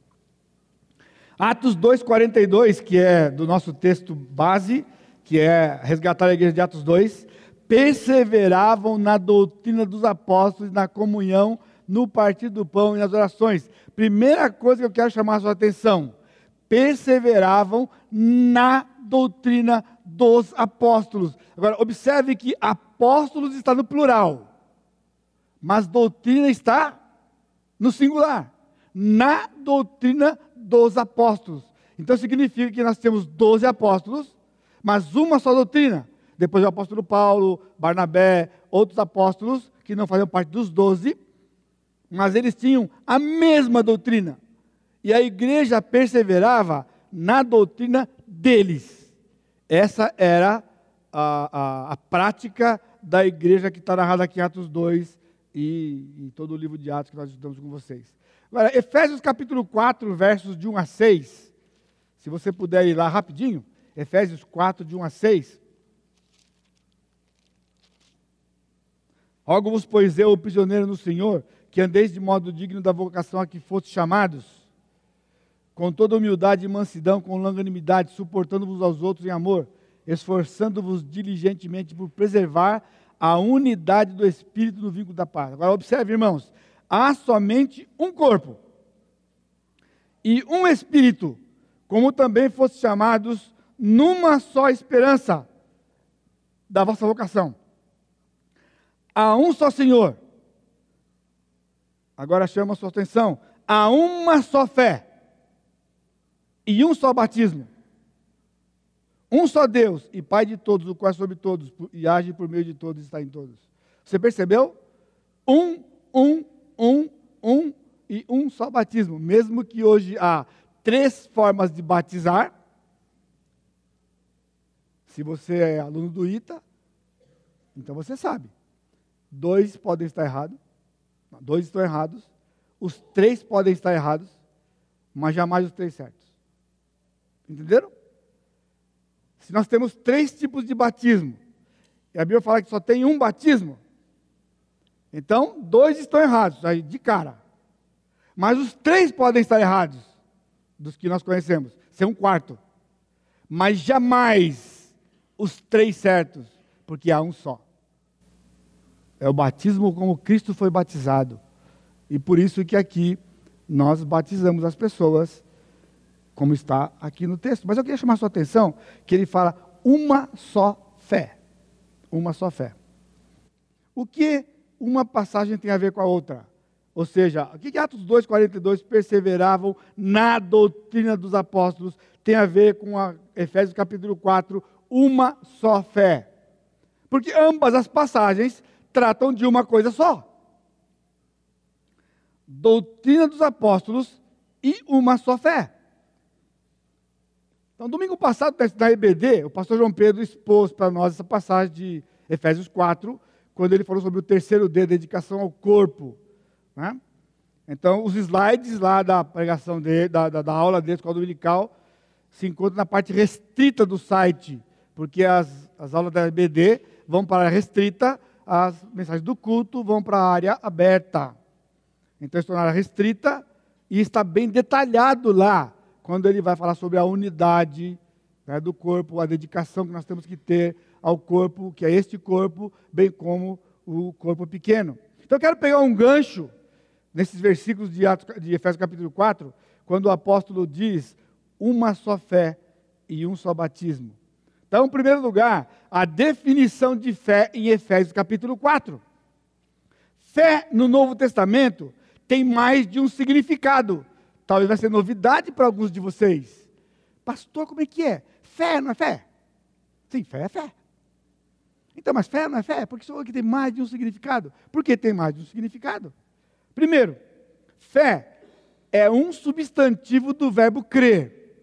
Atos 2,42, que é do nosso texto base, que é resgatar a igreja de Atos 2, perseveravam na doutrina dos apóstolos, na comunhão, no partir do pão e nas orações. Primeira coisa que eu quero chamar a sua atenção: perseveravam na doutrina dos apóstolos. Agora, observe que apóstolos está no plural, mas doutrina está no singular. Na doutrina dos apóstolos. Então significa que nós temos 12 apóstolos, mas uma só doutrina. Depois o apóstolo Paulo, Barnabé, outros apóstolos que não faziam parte dos 12, mas eles tinham a mesma doutrina. E a igreja perseverava na doutrina deles. Essa era a, a, a prática da igreja que está narrada aqui em Atos 2 e em todo o livro de Atos que nós estudamos com vocês. Agora, Efésios capítulo 4, versos de 1 a 6. Se você puder ir lá rapidinho. Efésios 4, de 1 a 6. Rogo-vos, pois eu, o prisioneiro no Senhor, que andeis de modo digno da vocação a que fostes chamados, com toda humildade e mansidão, com longanimidade, suportando-vos aos outros em amor, esforçando-vos diligentemente por preservar a unidade do Espírito no vínculo da paz. Agora, observe, irmãos, há somente um corpo e um espírito, como também fossem chamados numa só esperança da vossa vocação. Há um só Senhor. Agora chama a sua atenção. Há uma só fé e um só batismo. Um só Deus e Pai de todos, o qual é sobre todos e age por meio de todos e está em todos. Você percebeu? Um, um, um, um e um só batismo. Mesmo que hoje há três formas de batizar. Se você é aluno do ITA, então você sabe. Dois podem estar errados. Dois estão errados. Os três podem estar errados, mas jamais os três certos. Entenderam? Se nós temos três tipos de batismo, e a Bíblia fala que só tem um batismo, então, dois estão errados, aí de cara. Mas os três podem estar errados, dos que nós conhecemos, ser um quarto. Mas jamais os três certos, porque há um só. É o batismo como Cristo foi batizado. E por isso que aqui nós batizamos as pessoas, como está aqui no texto. Mas eu queria chamar a sua atenção que ele fala uma só fé. Uma só fé. O que uma passagem tem a ver com a outra. Ou seja, o que Atos 2,42 perseveravam na doutrina dos apóstolos tem a ver com a Efésios capítulo 4, uma só fé. Porque ambas as passagens tratam de uma coisa só. Doutrina dos apóstolos e uma só fé. Então, domingo passado, na EBD, o pastor João Pedro expôs para nós essa passagem de Efésios 4, quando ele falou sobre o terceiro D, dedicação ao corpo. Né? Então, os slides lá da pregação dele, da, da, da aula dele, escola dominical, se encontram na parte restrita do site, porque as, as aulas da EBD vão para a restrita, as mensagens do culto vão para a área aberta. Então, estão na área restrita e está bem detalhado lá, quando ele vai falar sobre a unidade né, do corpo, a dedicação que nós temos que ter ao corpo, que é este corpo, bem como o corpo pequeno. Então eu quero pegar um gancho nesses versículos de, Atos, de Efésios capítulo 4, quando o apóstolo diz uma só fé e um só batismo. Então, em primeiro lugar, a definição de fé em Efésios capítulo 4. Fé no Novo Testamento tem mais de um significado. Talvez vai ser novidade para alguns de vocês. Pastor, como é que é? Fé não é fé? Sim, fé é fé. Então, mas fé não é fé? Porque isso aqui tem mais de um significado. Por que tem mais de um significado? Primeiro, fé é um substantivo do verbo crer.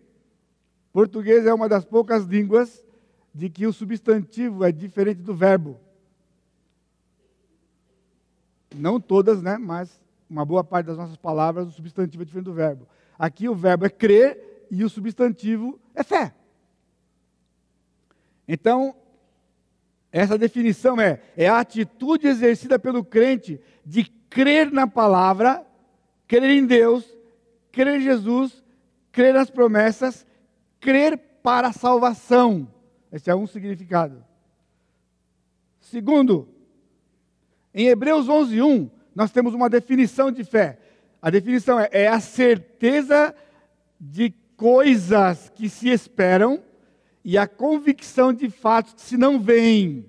Português é uma das poucas línguas de que o substantivo é diferente do verbo. Não todas, né? Mas uma boa parte das nossas palavras, o substantivo é diferente do verbo. Aqui o verbo é crer e o substantivo é fé. Então, essa definição é, é a atitude exercida pelo crente de crer na palavra, crer em Deus, crer em Jesus, crer nas promessas, crer para a salvação. Esse é um significado. Segundo, em Hebreus 11:1, nós temos uma definição de fé. A definição é, é a certeza de coisas que se esperam e a convicção de fatos que se não veem.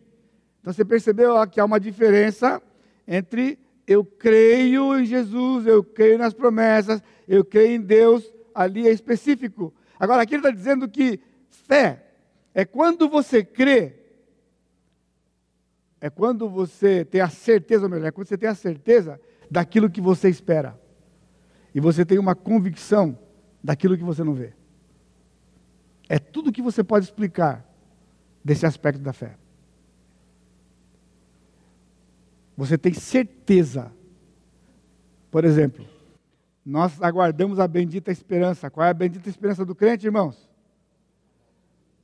Então você percebeu que há uma diferença entre eu creio em Jesus, eu creio nas promessas, eu creio em Deus, ali é específico. Agora aqui ele está dizendo que fé é quando você crê, é quando você tem a certeza, ou melhor, é quando você tem a certeza daquilo que você espera. E você tem uma convicção daquilo que você não vê. É tudo que você pode explicar desse aspecto da fé. Você tem certeza. Por exemplo, nós aguardamos a bendita esperança. Qual é a bendita esperança do crente, irmãos?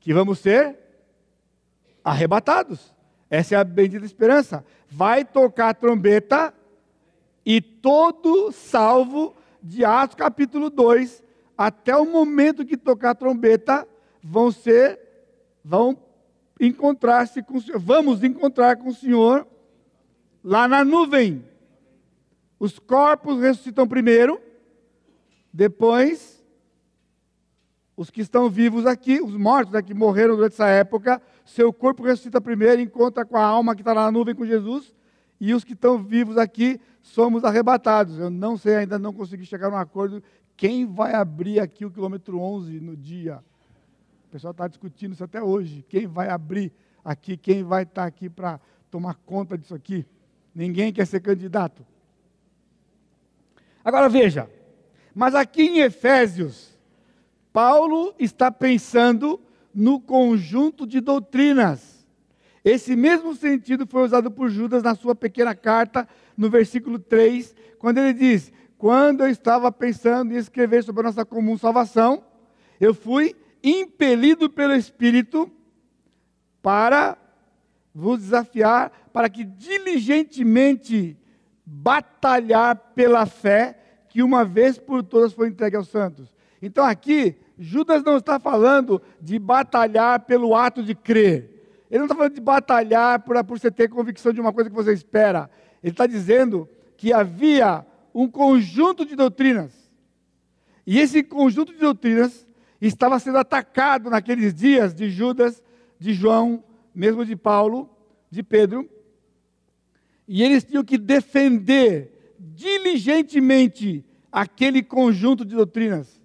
Que vamos ser arrebatados. Essa é a bendita esperança. Vai tocar a trombeta e todo salvo de Atos capítulo 2, até o momento que tocar a trombeta, vão ser, vão encontrar-se com o Senhor, vamos encontrar com o Senhor lá na nuvem. Os corpos ressuscitam primeiro, depois os que estão vivos aqui, os mortos aqui morreram durante essa época, seu corpo ressuscita primeiro, encontra com a alma que está na nuvem com Jesus, e os que estão vivos aqui somos arrebatados. Eu não sei, ainda não consegui chegar num acordo quem vai abrir aqui o quilômetro 11 no dia pessoal está discutindo isso até hoje. Quem vai abrir aqui, quem vai estar tá aqui para tomar conta disso aqui? Ninguém quer ser candidato. Agora veja, mas aqui em Efésios, Paulo está pensando no conjunto de doutrinas. Esse mesmo sentido foi usado por Judas na sua pequena carta, no versículo 3, quando ele diz: Quando eu estava pensando em escrever sobre a nossa comum salvação, eu fui impelido pelo Espírito para vos desafiar para que diligentemente batalhar pela fé que uma vez por todas foi entregue aos santos. Então aqui, Judas não está falando de batalhar pelo ato de crer. Ele não está falando de batalhar por, por você ter convicção de uma coisa que você espera. Ele está dizendo que havia um conjunto de doutrinas. E esse conjunto de doutrinas estava sendo atacado naqueles dias de Judas, de João, mesmo de Paulo, de Pedro, e eles tinham que defender diligentemente aquele conjunto de doutrinas.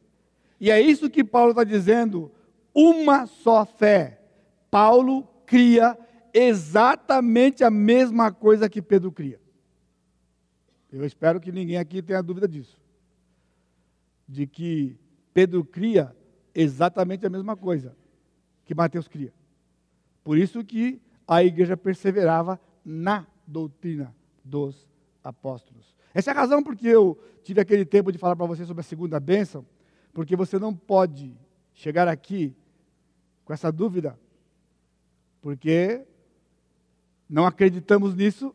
E é isso que Paulo está dizendo: uma só fé. Paulo cria exatamente a mesma coisa que Pedro cria. Eu espero que ninguém aqui tenha dúvida disso. De que Pedro cria exatamente a mesma coisa que Mateus cria. Por isso que a igreja perseverava na doutrina dos apóstolos. Essa é a razão porque eu tive aquele tempo de falar para você sobre a segunda bênção, porque você não pode chegar aqui com essa dúvida, porque não acreditamos nisso,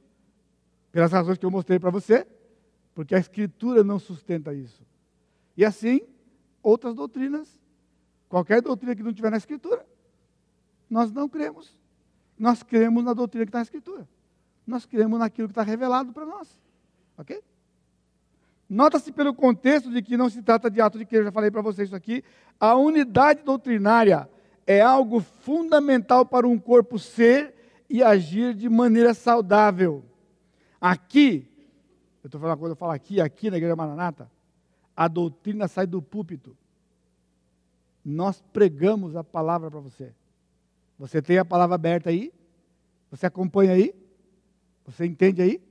pelas razões que eu mostrei para você, porque a Escritura não sustenta isso. E assim, outras doutrinas Qualquer doutrina que não tiver na Escritura, nós não cremos. Nós cremos na doutrina que está na Escritura. Nós cremos naquilo que está revelado para nós. Ok? Nota-se pelo contexto de que não se trata de ato de que eu já falei para vocês isso aqui. A unidade doutrinária é algo fundamental para um corpo ser e agir de maneira saudável. Aqui, eu estou falando quando eu falo aqui, aqui na Igreja Maranata, a doutrina sai do púlpito nós pregamos a palavra para você. Você tem a palavra aberta aí? Você acompanha aí? Você entende aí?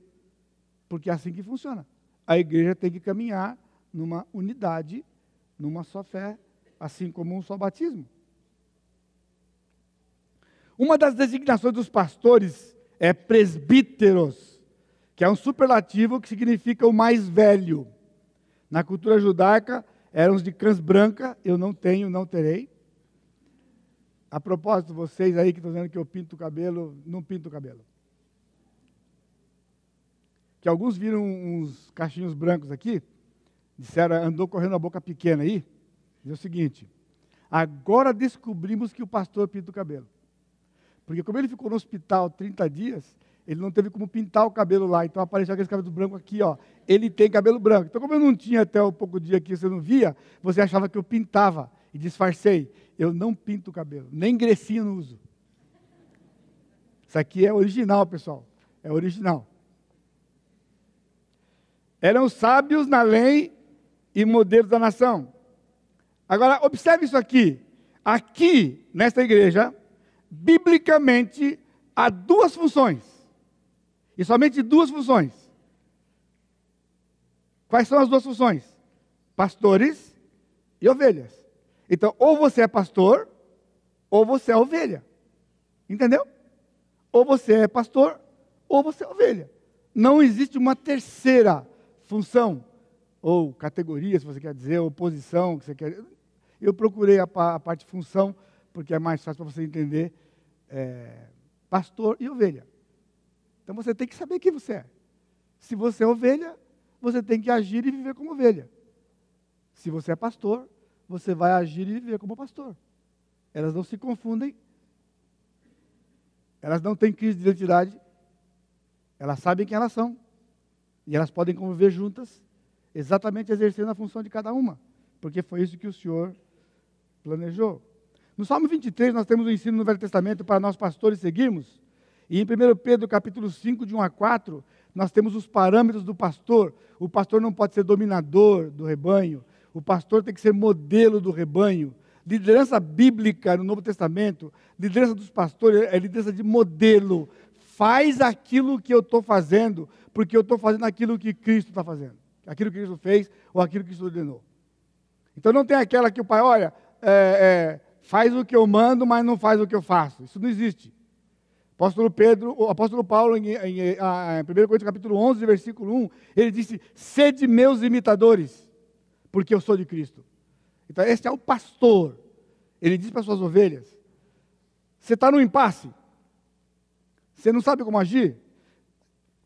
Porque é assim que funciona. A igreja tem que caminhar numa unidade, numa só fé, assim como um só batismo. Uma das designações dos pastores é presbíteros, que é um superlativo que significa o mais velho. Na cultura judaica, eram os de cãs branca, eu não tenho, não terei. A propósito, vocês aí que estão dizendo que eu pinto o cabelo, não pinto o cabelo. Que alguns viram uns cachinhos brancos aqui, disseram, andou correndo a boca pequena aí, diz o seguinte, agora descobrimos que o pastor pinta o cabelo. Porque como ele ficou no hospital 30 dias, ele não teve como pintar o cabelo lá, então apareceu aquele cabelo branco aqui, ó. Ele tem cabelo branco. Então, como eu não tinha até o pouco dia que você não via, você achava que eu pintava e disfarcei. Eu não pinto o cabelo, nem grecinho não uso. Isso aqui é original, pessoal. É original. Eram sábios na lei e modelos da nação. Agora, observe isso aqui. Aqui, nesta igreja, biblicamente, há duas funções. E somente duas funções. Quais são as duas funções? Pastores e ovelhas. Então, ou você é pastor, ou você é ovelha. Entendeu? Ou você é pastor, ou você é ovelha. Não existe uma terceira função, ou categoria, se você quer dizer, ou posição, que você quer. Eu procurei a, a parte função, porque é mais fácil para você entender é, pastor e ovelha. Então você tem que saber quem você é. Se você é ovelha, você tem que agir e viver como ovelha. Se você é pastor, você vai agir e viver como pastor. Elas não se confundem. Elas não têm crise de identidade. Elas sabem quem elas são. E elas podem conviver juntas, exatamente exercendo a função de cada uma. Porque foi isso que o Senhor planejou. No Salmo 23, nós temos o um ensino no Velho Testamento para nós pastores seguirmos. E em 1 Pedro capítulo 5, de 1 a 4, nós temos os parâmetros do pastor. O pastor não pode ser dominador do rebanho. O pastor tem que ser modelo do rebanho. Liderança bíblica no Novo Testamento, liderança dos pastores é liderança de modelo. Faz aquilo que eu estou fazendo, porque eu estou fazendo aquilo que Cristo está fazendo. Aquilo que Cristo fez ou aquilo que Cristo ordenou. Então não tem aquela que o pai, olha, é, é, faz o que eu mando, mas não faz o que eu faço. Isso não existe. Apóstolo Pedro, o apóstolo Paulo, em, em, em 1 Coríntios capítulo 11, versículo 1, ele disse, sede meus imitadores, porque eu sou de Cristo. Então, esse é o pastor. Ele diz para suas ovelhas, você está no impasse, você não sabe como agir?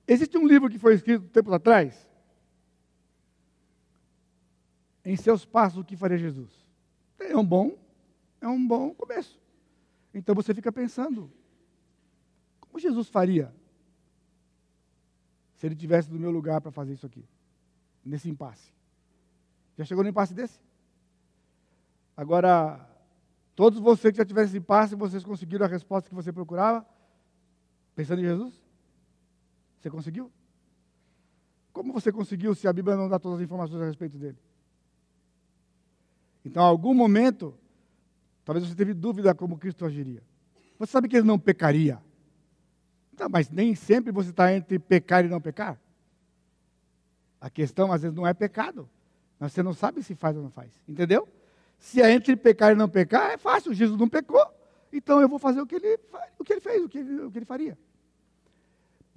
Existe um livro que foi escrito tempos atrás, em seus passos o que faria Jesus. É um bom, é um bom começo. Então você fica pensando, como Jesus faria se ele tivesse no meu lugar para fazer isso aqui? Nesse impasse. Já chegou no impasse desse? Agora, todos vocês que já tiveram esse impasse, vocês conseguiram a resposta que você procurava? Pensando em Jesus? Você conseguiu? Como você conseguiu se a Bíblia não dá todas as informações a respeito dele? Então, em algum momento, talvez você teve dúvida como Cristo agiria. Você sabe que ele não pecaria. Tá, mas nem sempre você está entre pecar e não pecar. A questão, às vezes, não é pecado. Mas você não sabe se faz ou não faz. Entendeu? Se é entre pecar e não pecar, é fácil. Jesus não pecou. Então eu vou fazer o que ele, o que ele fez, o que ele, o que ele faria.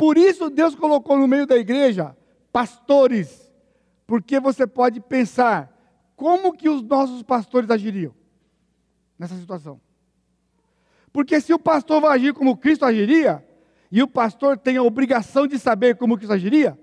Por isso Deus colocou no meio da igreja pastores. Porque você pode pensar como que os nossos pastores agiriam nessa situação. Porque se o pastor vai agir como Cristo agiria, e o pastor tem a obrigação de saber como isso agiria,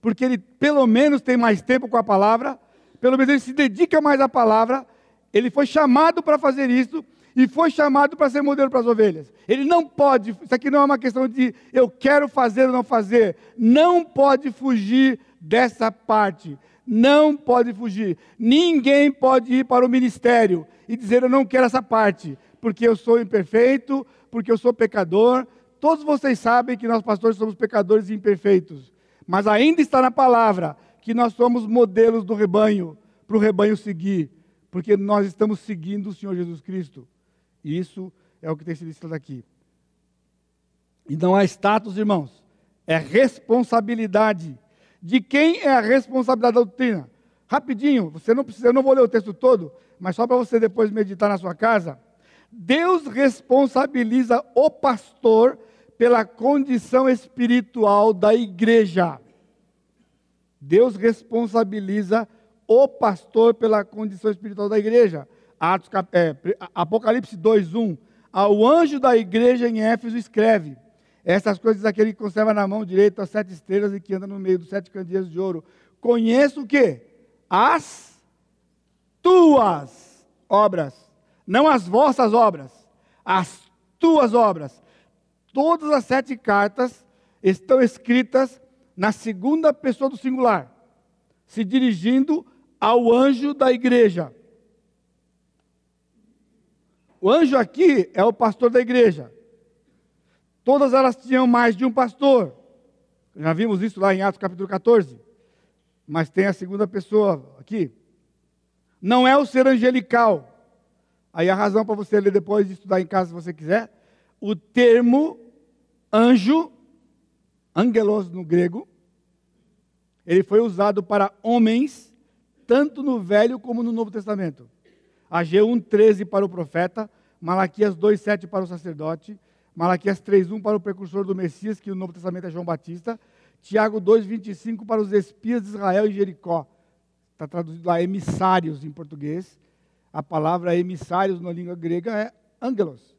porque ele pelo menos tem mais tempo com a palavra, pelo menos ele se dedica mais à palavra, ele foi chamado para fazer isso e foi chamado para ser modelo para as ovelhas. Ele não pode, isso aqui não é uma questão de eu quero fazer ou não fazer, não pode fugir dessa parte. Não pode fugir. Ninguém pode ir para o ministério e dizer eu não quero essa parte, porque eu sou imperfeito, porque eu sou pecador, Todos vocês sabem que nós pastores somos pecadores e imperfeitos, mas ainda está na palavra que nós somos modelos do rebanho, para o rebanho seguir, porque nós estamos seguindo o Senhor Jesus Cristo. Isso é o que tem sido escrito aqui. E não há status, irmãos, é responsabilidade. De quem é a responsabilidade da doutrina? Rapidinho, você não precisa, eu não vou ler o texto todo, mas só para você depois meditar na sua casa. Deus responsabiliza o pastor pela condição espiritual da igreja. Deus responsabiliza o pastor pela condição espiritual da igreja. Atos, é, Apocalipse 2:1. Ao anjo da igreja em Éfeso escreve: Essas coisas aquele que conserva na mão direita as sete estrelas e que anda no meio dos sete candeeiros de ouro. Conheço o quê? As tuas obras, não as vossas obras, as tuas obras. Todas as sete cartas estão escritas na segunda pessoa do singular, se dirigindo ao anjo da igreja. O anjo aqui é o pastor da igreja. Todas elas tinham mais de um pastor. Já vimos isso lá em Atos capítulo 14. Mas tem a segunda pessoa aqui. Não é o ser angelical. Aí a razão para você ler depois e estudar em casa se você quiser. O termo anjo, angelos no grego, ele foi usado para homens, tanto no Velho como no Novo Testamento. Ageu 1,13 para o profeta, Malaquias 2,7 para o sacerdote, Malaquias 3,1 para o precursor do Messias, que no Novo Testamento é João Batista, Tiago 2,25 para os espias de Israel e Jericó. Está traduzido lá emissários em português. A palavra emissários na língua grega é angelos.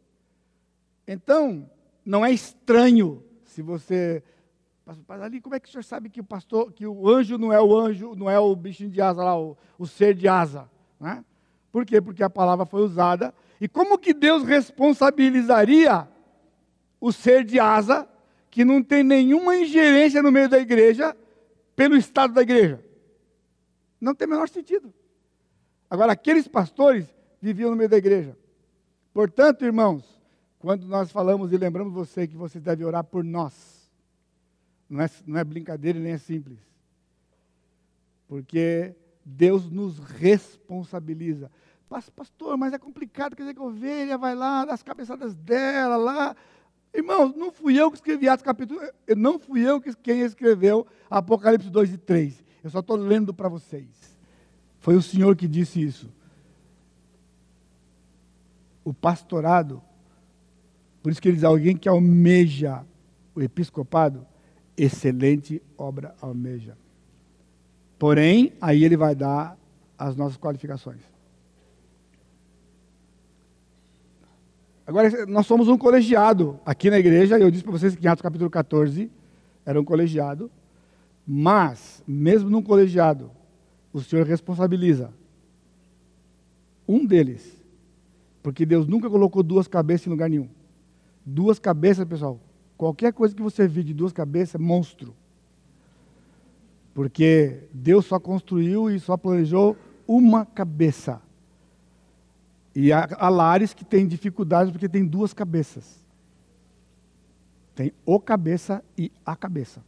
Então, não é estranho se você mas ali como é que o senhor sabe que o pastor, que o anjo não é o anjo, não é o bichinho de asa lá, o, o ser de asa? Né? Por quê? Porque a palavra foi usada. E como que Deus responsabilizaria o ser de asa, que não tem nenhuma ingerência no meio da igreja, pelo estado da igreja? Não tem o menor sentido. Agora, aqueles pastores viviam no meio da igreja. Portanto, irmãos, quando nós falamos e lembramos você que você deve orar por nós, não é, não é brincadeira nem é simples. Porque Deus nos responsabiliza. Pastor, mas é complicado, quer dizer que a ovelha vai lá, das cabeçadas dela lá. Irmãos, não fui eu que escrevi Atos capítulo, não fui eu que, quem escreveu Apocalipse 2 e 3. Eu só estou lendo para vocês. Foi o Senhor que disse isso. O pastorado, por isso que ele diz, alguém que almeja o episcopado, excelente obra almeja. Porém, aí ele vai dar as nossas qualificações. Agora, nós somos um colegiado aqui na igreja, eu disse para vocês que em Atos capítulo 14 era um colegiado, mas, mesmo num colegiado, o Senhor responsabiliza um deles, porque Deus nunca colocou duas cabeças em lugar nenhum. Duas cabeças, pessoal, Qualquer coisa que você vir de duas cabeças é monstro. Porque Deus só construiu e só planejou uma cabeça. E há, lares que têm dificuldades porque tem duas cabeças. Tem o cabeça e a cabeça.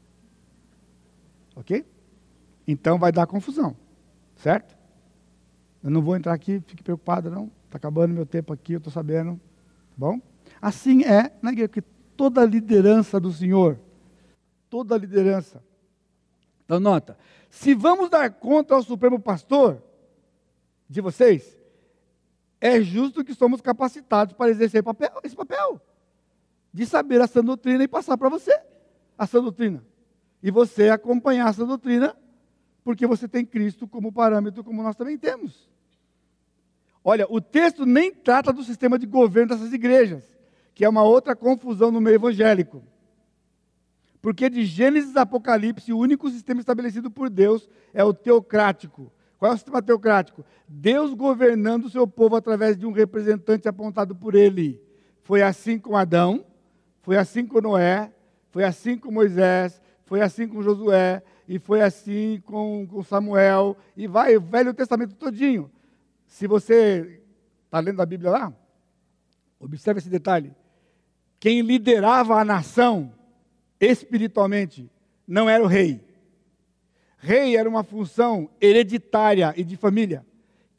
Ok? Então vai dar confusão. Certo? Eu não vou entrar aqui, fique preocupado, não. Está acabando meu tempo aqui, eu estou sabendo. Tá bom? Assim é na igreja, porque toda a liderança do Senhor. Toda a liderança. Então, nota: se vamos dar conta ao Supremo Pastor de vocês, é justo que somos capacitados para exercer papel, esse papel de saber a sã doutrina e passar para você a sã doutrina. E você acompanhar essa doutrina, porque você tem Cristo como parâmetro, como nós também temos. Olha, o texto nem trata do sistema de governo dessas igrejas que é uma outra confusão no meio evangélico. Porque de Gênesis a Apocalipse, o único sistema estabelecido por Deus é o teocrático. Qual é o sistema teocrático? Deus governando o seu povo através de um representante apontado por ele. Foi assim com Adão, foi assim com Noé, foi assim com Moisés, foi assim com Josué, e foi assim com, com Samuel, e vai o Velho Testamento todinho. Se você está lendo a Bíblia lá, observe esse detalhe. Quem liderava a nação espiritualmente não era o rei. Rei era uma função hereditária e de família.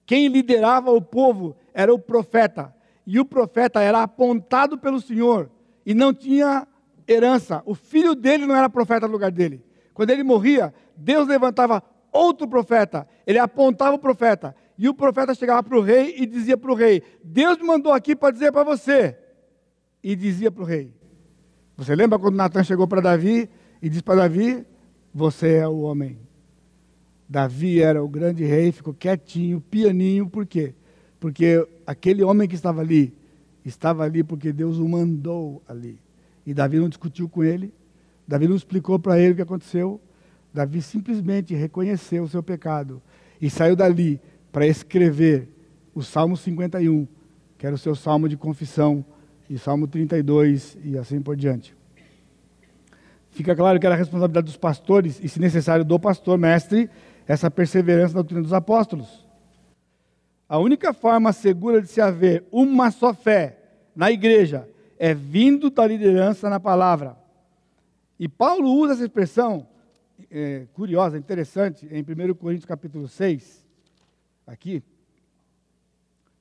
Quem liderava o povo era o profeta. E o profeta era apontado pelo Senhor e não tinha herança. O filho dele não era profeta no lugar dele. Quando ele morria, Deus levantava outro profeta. Ele apontava o profeta. E o profeta chegava para o rei e dizia para o rei: Deus me mandou aqui para dizer para você e dizia para o rei: Você lembra quando Natan chegou para Davi e disse para Davi: Você é o homem. Davi era o grande rei, ficou quietinho, pianinho, por quê? Porque aquele homem que estava ali, estava ali porque Deus o mandou ali. E Davi não discutiu com ele, Davi não explicou para ele o que aconteceu. Davi simplesmente reconheceu o seu pecado e saiu dali para escrever o Salmo 51, que era o seu salmo de confissão, e Salmo 32 e assim por diante. Fica claro que era a responsabilidade dos pastores e, se necessário, do pastor mestre, essa perseverança na doutrina dos apóstolos. A única forma segura de se haver uma só fé na igreja é vindo da liderança na palavra. E Paulo usa essa expressão é, curiosa, interessante, em 1 Coríntios capítulo 6, aqui.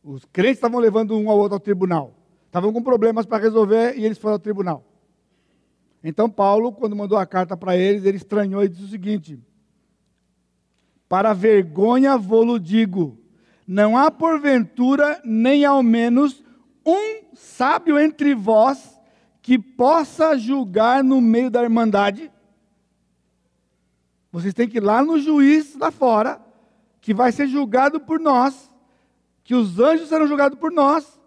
Os crentes estavam levando um ao outro ao tribunal. Estavam com problemas para resolver e eles foram ao tribunal. Então Paulo, quando mandou a carta para eles, ele estranhou e disse o seguinte: Para vergonha vou-lo digo, não há porventura nem ao menos um sábio entre vós que possa julgar no meio da irmandade? Vocês têm que ir lá no juiz lá fora, que vai ser julgado por nós, que os anjos serão julgados por nós.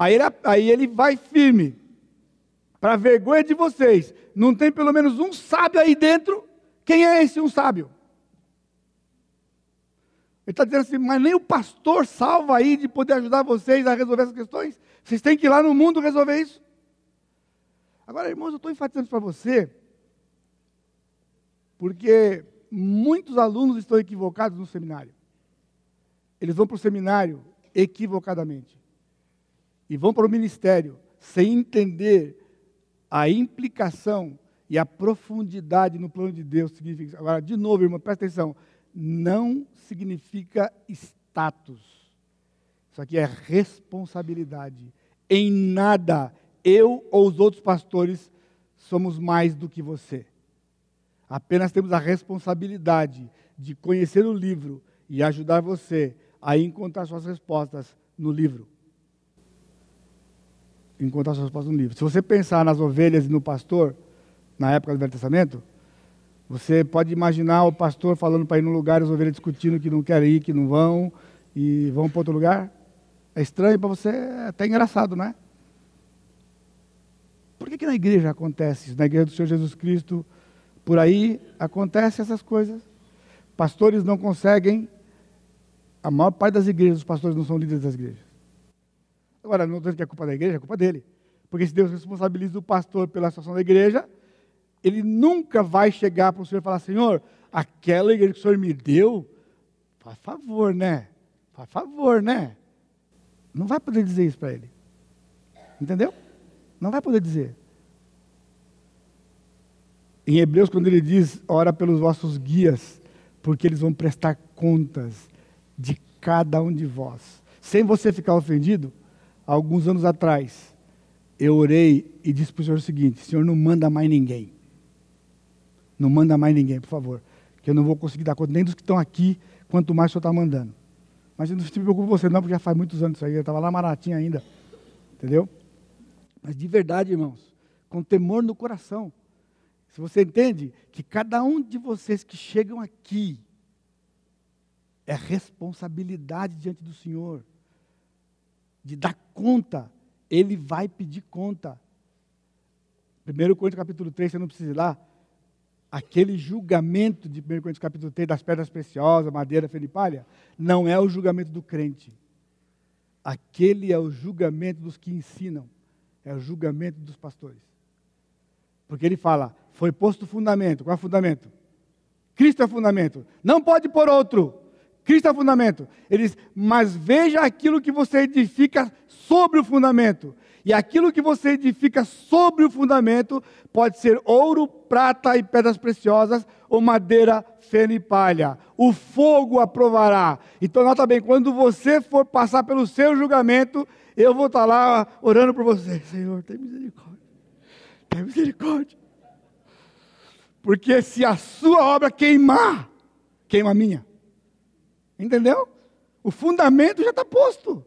Aí ele, aí ele vai firme. Para vergonha de vocês, não tem pelo menos um sábio aí dentro? Quem é esse um sábio? Ele está dizendo assim, mas nem o pastor salva aí de poder ajudar vocês a resolver essas questões. Vocês têm que ir lá no mundo resolver isso. Agora, irmãos, eu estou enfatizando para você, porque muitos alunos estão equivocados no seminário. Eles vão para o seminário equivocadamente. E vão para o ministério sem entender a implicação e a profundidade no plano de Deus. Agora, de novo, irmão, presta atenção não significa status. Isso aqui é responsabilidade. Em nada eu ou os outros pastores somos mais do que você. Apenas temos a responsabilidade de conhecer o livro e ajudar você a encontrar suas respostas no livro. Encontrar suas respostas no livro. Se você pensar nas ovelhas e no pastor, na época do Velho Testamento, você pode imaginar o pastor falando para ir num lugar, as ovelhas discutindo que não querem ir, que não vão, e vão para outro lugar? É estranho para você, é até engraçado, não é? Por que, que na igreja acontece isso? Na igreja do Senhor Jesus Cristo, por aí acontecem essas coisas. Pastores não conseguem, a maior parte das igrejas, os pastores não são líderes das igrejas. Agora, não estou dizendo que é culpa da igreja, é culpa dele. Porque se Deus responsabiliza o pastor pela situação da igreja, ele nunca vai chegar para o Senhor e falar: Senhor, aquela igreja que o Senhor me deu, faz favor, né? Faz favor, né? Não vai poder dizer isso para ele. Entendeu? Não vai poder dizer. Em Hebreus, quando ele diz: ora pelos vossos guias, porque eles vão prestar contas de cada um de vós. Sem você ficar ofendido, alguns anos atrás, eu orei e disse para o Senhor o seguinte: Senhor, não manda mais ninguém. Não manda mais ninguém, por favor. Que eu não vou conseguir dar conta nem dos que estão aqui, quanto mais o senhor está mandando. Mas não se preocupe com você, não, porque já faz muitos anos isso aí. Eu estava lá Maratinha ainda. Entendeu? Mas de verdade, irmãos, com temor no coração. Se você entende que cada um de vocês que chegam aqui é responsabilidade diante do Senhor de dar conta. Ele vai pedir conta. 1 Coríntios capítulo 3, você não precisa ir lá aquele julgamento de 1 Coríntios capítulo 3 das pedras preciosas, madeira, felipalha, não é o julgamento do crente. Aquele é o julgamento dos que ensinam, é o julgamento dos pastores. Porque ele fala, foi posto fundamento. Qual é o fundamento? Cristo é o fundamento. Não pode pôr outro. Cristo é o fundamento. Ele diz, mas veja aquilo que você edifica sobre o fundamento. E aquilo que você edifica sobre o fundamento pode ser ouro, prata e pedras preciosas, ou madeira, feno e palha. O fogo aprovará. Então, nota bem, quando você for passar pelo seu julgamento, eu vou estar lá orando por você. Senhor, tem misericórdia. Tem misericórdia. Porque se a sua obra queimar, queima a minha. Entendeu? O fundamento já está posto.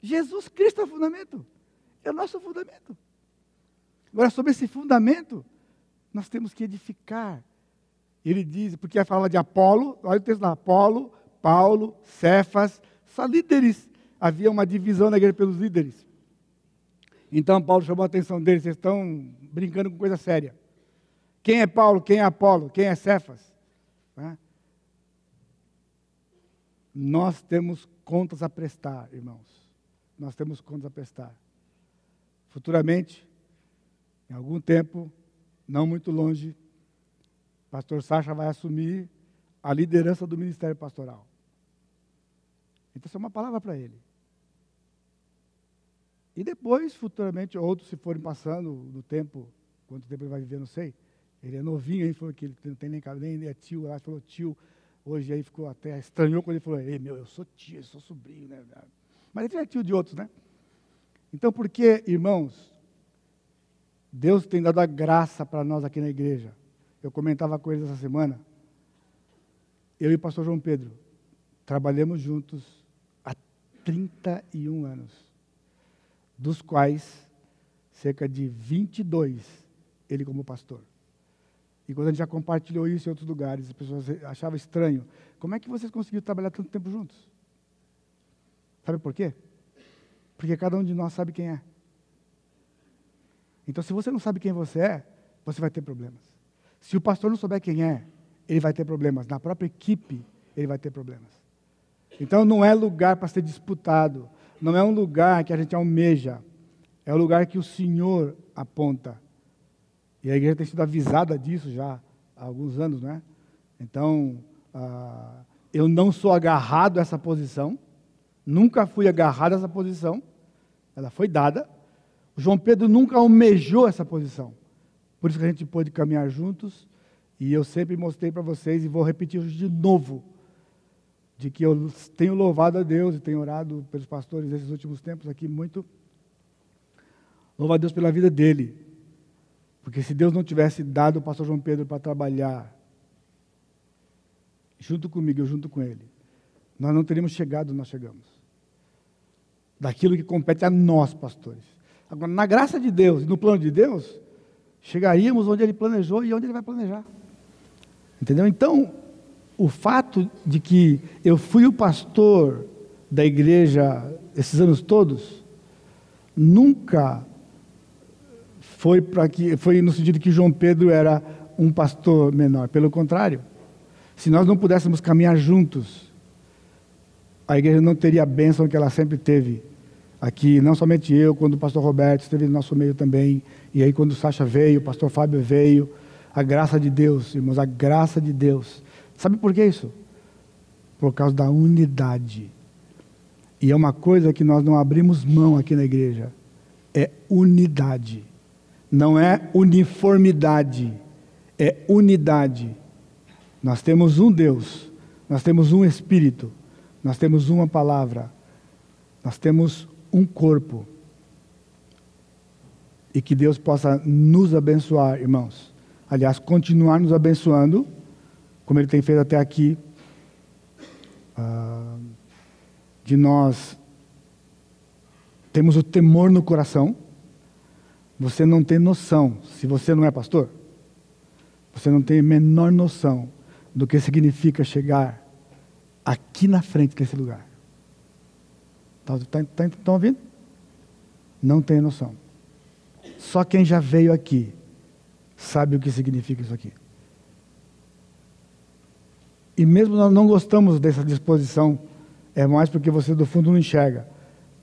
Jesus Cristo é o fundamento. É o nosso fundamento. Agora, sobre esse fundamento, nós temos que edificar. Ele diz, porque fala de Apolo, olha o texto lá, Apolo, Paulo, Cefas, só líderes. Havia uma divisão na igreja pelos líderes. Então Paulo chamou a atenção deles, vocês estão brincando com coisa séria. Quem é Paulo? Quem é Apolo? Quem é Cefas? Né? Nós temos contas a prestar, irmãos. Nós temos contas a prestar. Futuramente, em algum tempo, não muito longe, pastor Sacha vai assumir a liderança do ministério pastoral. Então, isso é uma palavra para ele. E depois, futuramente, outros, se forem passando no tempo, quanto tempo ele vai viver, não sei. Ele é novinho, aí falou que ele não tem nem, nem é tio, lá falou tio. Hoje aí ficou até estranhou quando ele falou, ei meu, eu sou tio, eu sou sobrinho, né? Mas ele é tio de outros, né? Então, porque, irmãos, Deus tem dado a graça para nós aqui na igreja. Eu comentava com eles essa semana. Eu e o pastor João Pedro trabalhamos juntos há 31 anos, dos quais cerca de 22 ele como pastor. E quando a gente já compartilhou isso em outros lugares, as pessoas achavam estranho. Como é que vocês conseguiram trabalhar tanto tempo juntos? Sabe por quê? Porque cada um de nós sabe quem é. Então, se você não sabe quem você é, você vai ter problemas. Se o pastor não souber quem é, ele vai ter problemas. Na própria equipe, ele vai ter problemas. Então, não é lugar para ser disputado. Não é um lugar que a gente almeja. É o lugar que o Senhor aponta. E a igreja tem sido avisada disso já há alguns anos, não é? Então, ah, eu não sou agarrado a essa posição. Nunca fui agarrado a essa posição. Ela foi dada. João Pedro nunca almejou essa posição. Por isso que a gente pôde caminhar juntos. E eu sempre mostrei para vocês, e vou repetir de novo, de que eu tenho louvado a Deus e tenho orado pelos pastores nesses últimos tempos aqui muito. Louvo a Deus pela vida dele. Porque se Deus não tivesse dado o pastor João Pedro para trabalhar junto comigo, eu junto com ele, nós não teríamos chegado onde nós chegamos. Daquilo que compete a nós, pastores. Agora, na graça de Deus e no plano de Deus, chegaríamos onde Ele planejou e onde Ele vai planejar. Entendeu? Então, o fato de que eu fui o pastor da igreja esses anos todos, nunca foi que foi no sentido que João Pedro era um pastor menor. Pelo contrário, se nós não pudéssemos caminhar juntos, a igreja não teria a bênção que ela sempre teve aqui, não somente eu, quando o pastor Roberto esteve no nosso meio também, e aí quando o Sacha veio, o pastor Fábio veio, a graça de Deus, irmãos, a graça de Deus. Sabe por que isso? Por causa da unidade. E é uma coisa que nós não abrimos mão aqui na igreja. É unidade. Não é uniformidade. É unidade. Nós temos um Deus. Nós temos um Espírito. Nós temos uma palavra. Nós temos um corpo. E que Deus possa nos abençoar, irmãos. Aliás, continuar nos abençoando, como Ele tem feito até aqui, uh, de nós temos o temor no coração. Você não tem noção, se você não é pastor, você não tem a menor noção do que significa chegar aqui na frente desse lugar. Estão tá, tá, tá ouvindo? Não tem noção. Só quem já veio aqui sabe o que significa isso aqui. E mesmo nós não gostamos dessa disposição, é mais porque você do fundo não enxerga.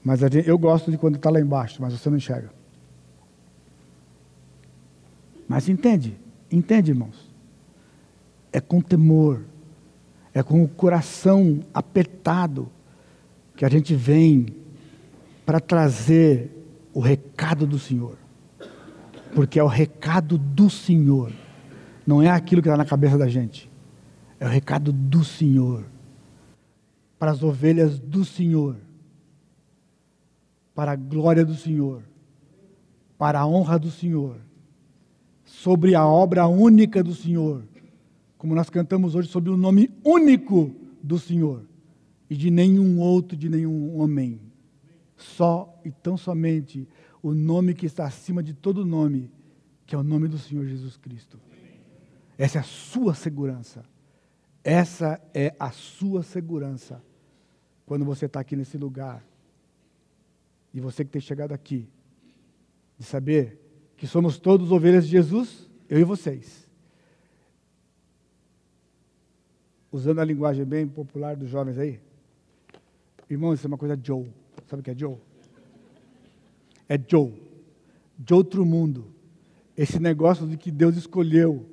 Mas eu gosto de quando está lá embaixo, mas você não enxerga. Mas entende, entende, irmãos? É com temor, é com o coração apertado, que a gente vem para trazer o recado do Senhor. Porque é o recado do Senhor. Não é aquilo que está na cabeça da gente. É o recado do Senhor. Para as ovelhas do Senhor. Para a glória do Senhor. Para a honra do Senhor. Sobre a obra única do Senhor. Como nós cantamos hoje sobre o nome único do Senhor e de nenhum outro, de nenhum homem. Só e tão somente o nome que está acima de todo nome, que é o nome do Senhor Jesus Cristo. Essa é a sua segurança. Essa é a sua segurança quando você está aqui nesse lugar. E você que tem chegado aqui, de saber que somos todos ovelhas de Jesus, eu e vocês. Usando a linguagem bem popular dos jovens aí. Irmão, isso é uma coisa Joe. Sabe o que é Joe? É Joe. De outro mundo. Esse negócio de que Deus escolheu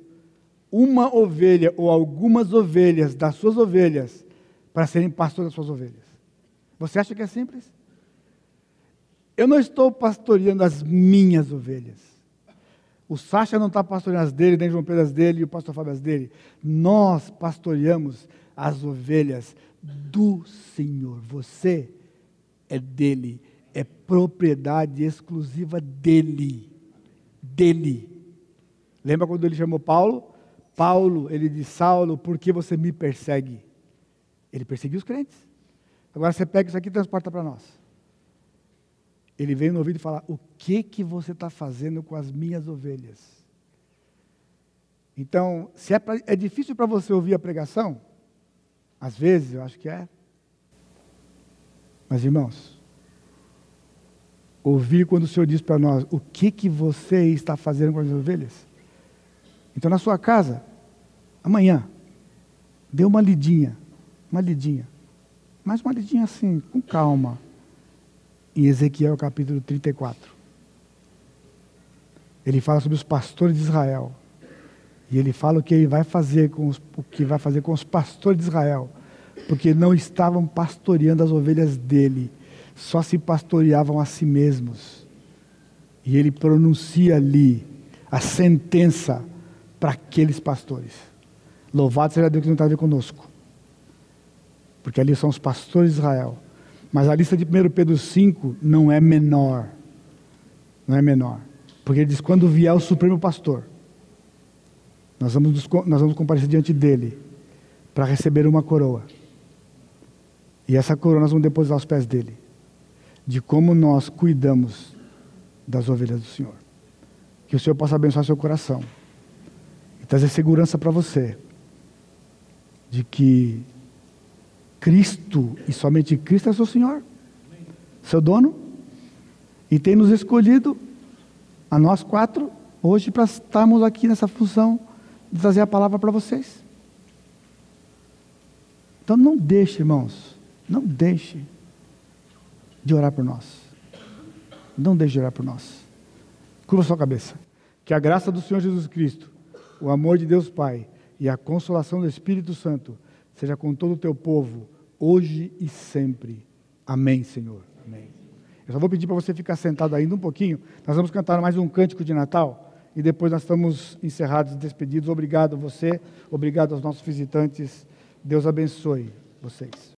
uma ovelha ou algumas ovelhas das suas ovelhas para serem pastor das suas ovelhas. Você acha que é simples? Eu não estou pastoreando as minhas ovelhas. O Sacha não está pastoreando as dele, nem João Pedro as dele e o pastor Fábio as dele. Nós pastoreamos as ovelhas do Senhor. Você é dele, é propriedade exclusiva dele. Dele. Lembra quando ele chamou Paulo? Paulo, ele disse: Saulo, por que você me persegue? Ele perseguiu os crentes. Agora você pega isso aqui e transporta para nós. Ele veio no ouvido e fala: O que que você está fazendo com as minhas ovelhas? Então, se é, pra, é difícil para você ouvir a pregação, às vezes eu acho que é. Mas irmãos, ouvir quando o Senhor diz para nós: O que que você está fazendo com as ovelhas? Então, na sua casa, amanhã, dê uma lidinha, uma lidinha, mas uma lidinha assim, com calma, em Ezequiel capítulo 34. Ele fala sobre os pastores de Israel. E ele fala o que ele vai fazer com os, o que vai fazer com os pastores de Israel, porque não estavam pastoreando as ovelhas dele, só se pastoreavam a si mesmos. E ele pronuncia ali a sentença para aqueles pastores. Louvado seja Deus que não está a conosco. Porque ali são os pastores de Israel. Mas a lista de 1 Pedro 5 não é menor. Não é menor. Porque ele diz: quando vier o Supremo Pastor, nós vamos, nós vamos comparecer diante dele para receber uma coroa. E essa coroa nós vamos depositar aos pés dele. De como nós cuidamos das ovelhas do Senhor. Que o Senhor possa abençoar seu coração e trazer segurança para você de que Cristo e somente Cristo é seu Senhor, seu dono, e tem nos escolhido, a nós quatro, hoje para estarmos aqui nessa função de trazer a palavra para vocês. Então não deixe, irmãos, não deixe de orar por nós. Não deixe de orar por nós. Curva sua cabeça. Que a graça do Senhor Jesus Cristo o amor de Deus Pai e a consolação do Espírito Santo seja com todo o teu povo, hoje e sempre. Amém, Senhor. Eu só vou pedir para você ficar sentado ainda um pouquinho. Nós vamos cantar mais um cântico de Natal e depois nós estamos encerrados e despedidos. Obrigado a você, obrigado aos nossos visitantes. Deus abençoe vocês.